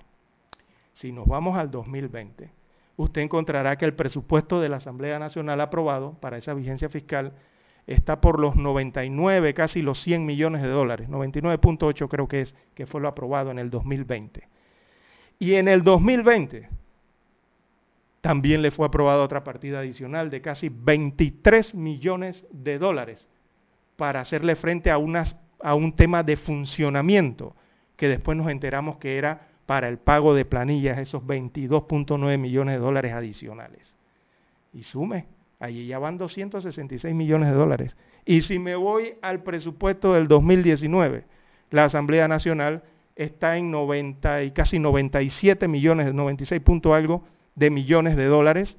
Si nos vamos al 2020, usted encontrará que el presupuesto de la Asamblea Nacional aprobado para esa vigencia fiscal está por los 99, casi los 100 millones de dólares, 99.8 creo que es, que fue lo aprobado en el 2020. Y en el 2020 también le fue aprobada otra partida adicional de casi 23 millones de dólares para hacerle frente a unas a un tema de funcionamiento, que después nos enteramos que era para el pago de planillas, esos 22.9 millones de dólares adicionales. Y sume, allí ya van 266 millones de dólares. Y si me voy al presupuesto del 2019, la Asamblea Nacional está en 90 y casi 97 millones, 96 punto algo de millones de dólares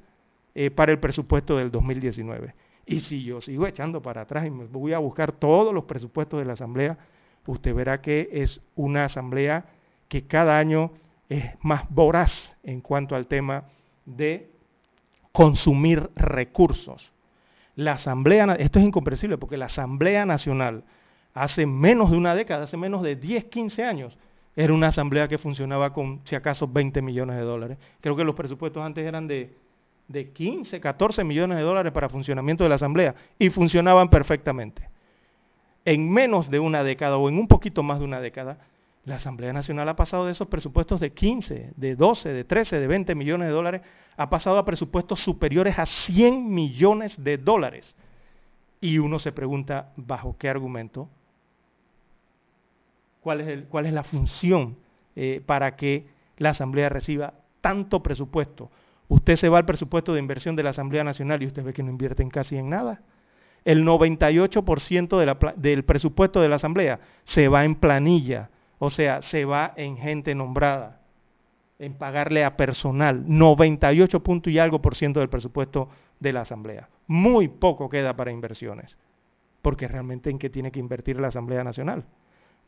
eh, para el presupuesto del 2019. Y si yo sigo echando para atrás y me voy a buscar todos los presupuestos de la Asamblea, usted verá que es una Asamblea que cada año es más voraz en cuanto al tema de consumir recursos. La Asamblea, esto es incomprensible porque la Asamblea Nacional hace menos de una década, hace menos de 10, 15 años, era una asamblea que funcionaba con, si acaso, 20 millones de dólares. Creo que los presupuestos antes eran de, de 15, 14 millones de dólares para funcionamiento de la asamblea y funcionaban perfectamente. En menos de una década o en un poquito más de una década, la Asamblea Nacional ha pasado de esos presupuestos de 15, de 12, de 13, de 20 millones de dólares, ha pasado a presupuestos superiores a 100 millones de dólares. Y uno se pregunta, ¿bajo qué argumento? cuál es, el, cuál es la función eh, para que la Asamblea reciba tanto presupuesto. Usted se va al presupuesto de inversión de la Asamblea Nacional y usted ve que no invierten casi en nada. El 98% de la, del presupuesto de la Asamblea se va en planilla, o sea, se va en gente nombrada, en pagarle a personal. 98 punto y algo por ciento del presupuesto de la Asamblea. Muy poco queda para inversiones, porque realmente en qué tiene que invertir la Asamblea Nacional.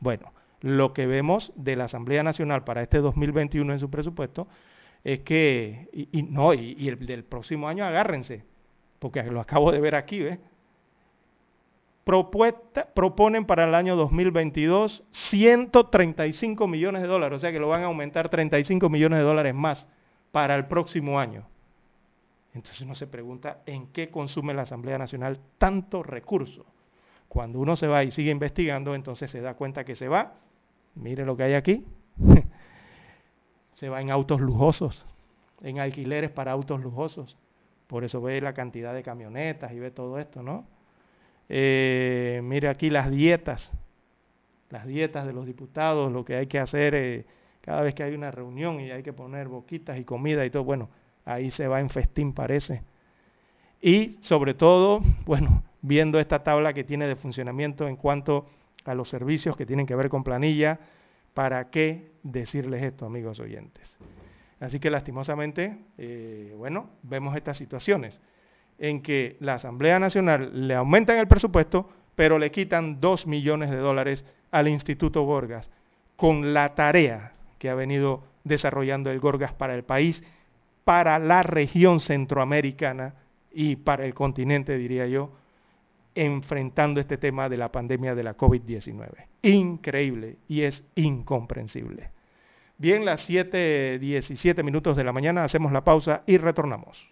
Bueno, lo que vemos de la Asamblea Nacional para este 2021 en su presupuesto es que, y, no, y, el del próximo año agárrense, porque lo acabo de ver aquí, ¿ves? Propuesta, proponen para el año 2022 135 millones de dólares, o sea que lo van a aumentar 35 millones de dólares más para el próximo año. Entonces uno se pregunta en qué consume la Asamblea Nacional tanto recurso. Cuando uno se va y sigue investigando, entonces se da cuenta que se va Mire lo que hay aquí. [LAUGHS] Se va en autos lujosos, en alquileres para autos lujosos. Por eso ve la cantidad de camionetas y ve todo esto, ¿no? Eh, mire aquí las dietas, las dietas de los diputados, lo que hay que hacer eh, cada vez que hay una reunión y hay que poner boquitas y comida y todo. Bueno, ahí se va en festín, parece. Y sobre todo, [LAUGHS] bueno, viendo esta tabla que tiene de funcionamiento en cuanto a los servicios que tienen que ver con planilla. ¿Para qué decirles esto, amigos oyentes? Así que lastimosamente, eh, bueno, vemos estas situaciones en que la Asamblea Nacional le aumentan el presupuesto, pero le quitan dos millones de dólares al Instituto Gorgas, con la tarea que ha venido desarrollando el Gorgas para el país, para la región centroamericana y para el continente, diría yo, enfrentando este tema de la pandemia de la COVID-19. Increíble y es incomprensible. Bien, las 7.17 minutos de la mañana hacemos la pausa y retornamos.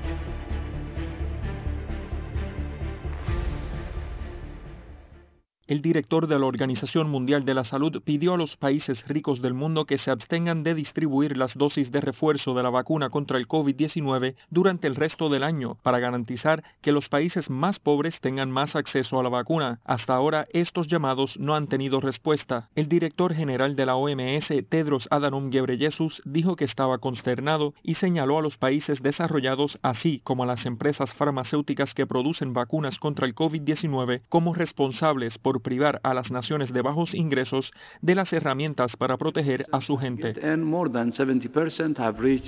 El director de la Organización Mundial de la Salud pidió a los países ricos del mundo que se abstengan de distribuir las dosis de refuerzo de la vacuna contra el COVID-19 durante el resto del año para garantizar que los países más pobres tengan más acceso a la vacuna. Hasta ahora estos llamados no han tenido respuesta. El director general de la OMS, Tedros Adhanom Ghebreyesus, dijo que estaba consternado y señaló a los países desarrollados así como a las empresas farmacéuticas que producen vacunas contra el COVID-19 como responsables por por privar a las naciones de bajos ingresos de las herramientas para proteger a su gente.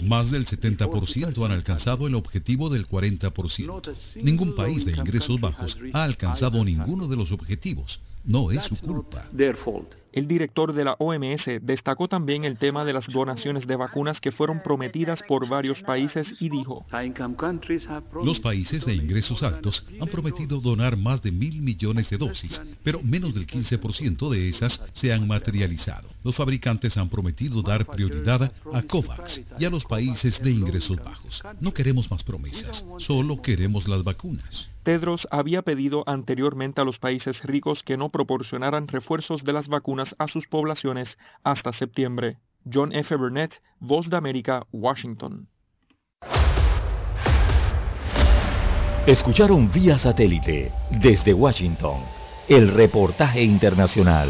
Más del 70% han alcanzado el objetivo del 40%. Ningún país de ingresos bajos ha alcanzado ninguno de los objetivos. No es su culpa. El director de la OMS destacó también el tema de las donaciones de vacunas que fueron prometidas por varios países y dijo, Los países de ingresos altos han prometido donar más de mil millones de dosis, pero menos del 15% de esas se han materializado. Los fabricantes han prometido dar prioridad a COVAX y a los países de ingresos bajos. No queremos más promesas, solo queremos las vacunas. Tedros había pedido anteriormente a los países ricos que no proporcionaran refuerzos de las vacunas a sus poblaciones hasta septiembre. John F. Burnett, Voz de América, Washington. Escucharon vía satélite desde Washington el reportaje internacional.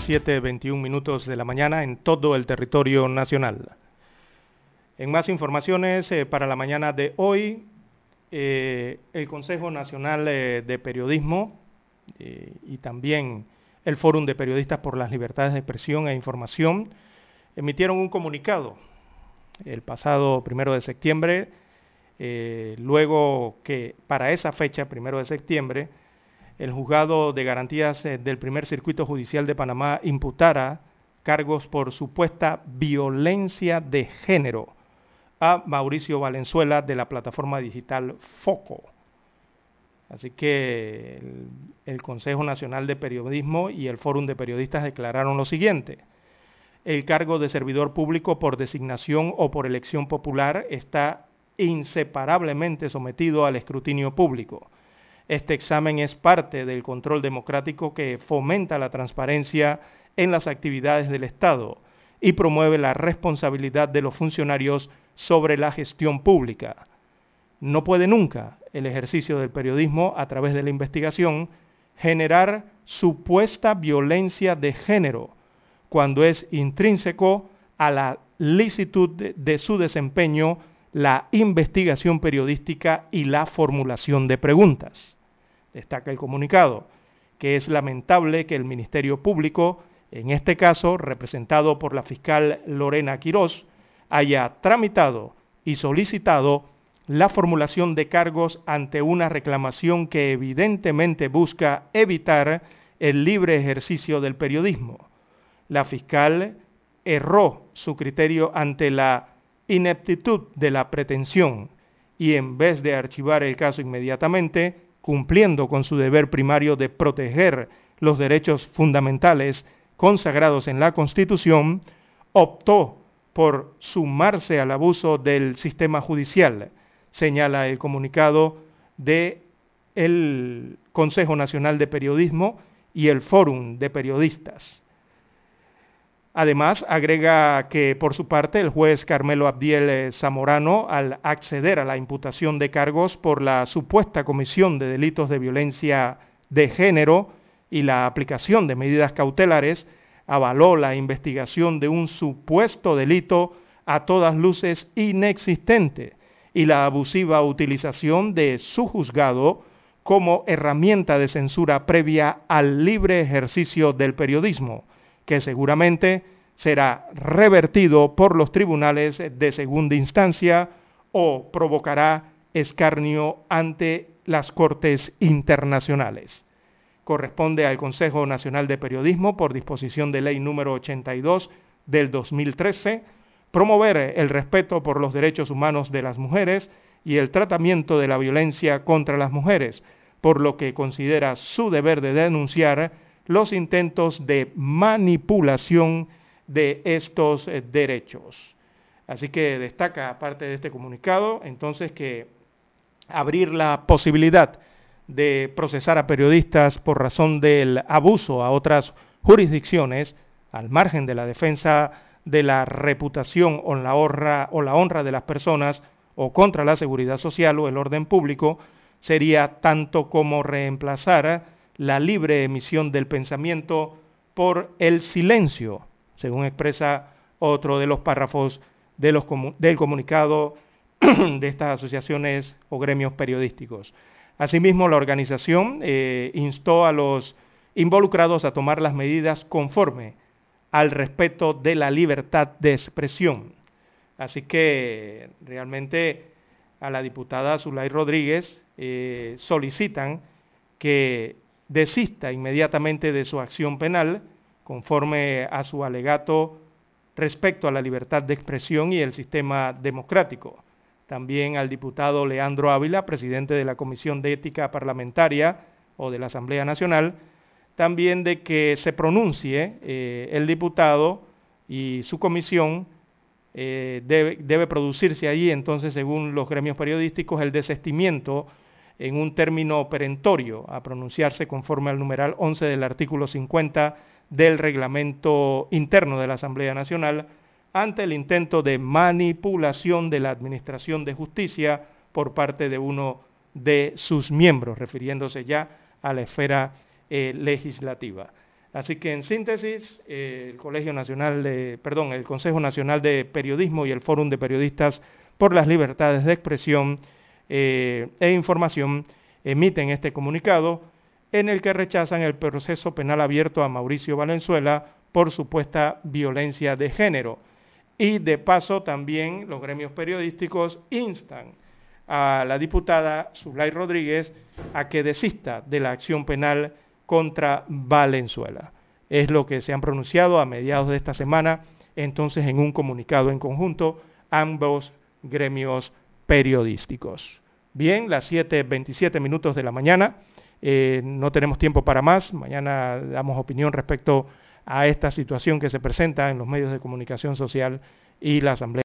Las 7.21 minutos de la mañana en todo el territorio nacional. En más informaciones eh, para la mañana de hoy, eh, el Consejo Nacional eh, de Periodismo y también el Fórum de Periodistas por las Libertades de Expresión e Información emitieron un comunicado el pasado primero de septiembre, luego que para esa fecha, primero de septiembre, el juzgado de garantías eh, del primer circuito judicial de Panamá imputara cargos por supuesta violencia de género a Mauricio Valenzuela de la plataforma digital Foco. Así que el, el Consejo Nacional de Periodismo y el Fórum de Periodistas declararon lo siguiente. El cargo de servidor público por designación o por elección popular está inseparablemente sometido al escrutinio público. Este examen es parte del control democrático que fomenta la transparencia en las actividades del Estado y promueve la responsabilidad de los funcionarios sobre la gestión pública. No puede nunca el ejercicio del periodismo a través de la investigación generar supuesta violencia de género cuando es intrínseco a la licitud de, su desempeño la investigación periodística y la formulación de preguntas. Destaca el comunicado, que es lamentable que el Ministerio Público, en este caso representado por la fiscal Lorena Quirós, haya tramitado y solicitado la formulación de cargos ante una reclamación que evidentemente busca evitar el libre ejercicio del periodismo. La fiscal erró su criterio ante la ineptitud de la pretensión y en vez de archivar el caso inmediatamente, cumpliendo con su deber primario de proteger los derechos fundamentales consagrados en la Constitución, optó por sumarse al abuso del sistema judicial, señala el comunicado de el Consejo Nacional de Periodismo y el Fórum de Periodistas. Además, agrega que por su parte el juez Carmelo Abdiel eh, Zamorano, al acceder a la imputación de cargos por la supuesta comisión de delitos de violencia de género y la aplicación de medidas cautelares, avaló la investigación de un supuesto delito a todas luces inexistente y la abusiva utilización de su juzgado como herramienta de censura previa al libre ejercicio del periodismo que seguramente será revertido por los tribunales de segunda instancia o provocará escarnio ante las cortes internacionales. Corresponde al Consejo Nacional de Periodismo por disposición de ley número 82 del 2013 promover el respeto por los derechos humanos de las mujeres y el tratamiento de la violencia contra las mujeres, por lo que considera su deber de denunciar los intentos de manipulación de estos eh, derechos. Así que destaca, aparte de este comunicado, entonces que abrir la posibilidad de procesar a periodistas por razón del abuso a otras jurisdicciones, al margen de la defensa de la reputación o la, honra, o la honra de las personas o contra la seguridad social o el orden público, sería tanto como reemplazar la libre emisión del pensamiento por el silencio, según expresa otro de los párrafos de los, del comunicado [CLEARS THROAT] de estas asociaciones o gremios periodísticos. Asimismo, la organización eh, instó a los involucrados a tomar las medidas conforme al respeto de la libertad de expresión. Así que realmente a la diputada Zulay Rodríguez eh, solicitan que desista inmediatamente de su acción penal conforme a su alegato respecto a la libertad de expresión y el sistema democrático. También al diputado Leandro Ávila, presidente de la Comisión de Ética Parlamentaria o de la Asamblea Nacional, también de que se pronuncie eh, el diputado y su comisión eh, debe, debe, producirse allí entonces, según los gremios periodísticos, el desestimiento en un término perentorio a pronunciarse conforme al numeral 11 del artículo 50 del reglamento interno de la Asamblea Nacional ante el intento de manipulación de la Administración de Justicia por parte de uno de sus miembros, refiriéndose ya a la esfera eh, legislativa. Así que en síntesis, eh, el Colegio Nacional de, perdón, el Consejo Nacional de Periodismo y el Fórum de Periodistas por las Libertades de Expresión eh, e Información emiten este comunicado en el que rechazan el proceso penal abierto a Mauricio Valenzuela por supuesta violencia de género. Y de paso también los gremios periodísticos instan a la diputada Zulay Rodríguez a que desista de la acción penal contra Valenzuela. Es lo que se han pronunciado a mediados de esta semana, entonces en un comunicado en conjunto, ambos gremios periodísticos. Bien, las 7.27 minutos de la mañana, eh, no tenemos tiempo para más, mañana damos opinión respecto a esta situación que se presenta en los medios de comunicación social y la Asamblea.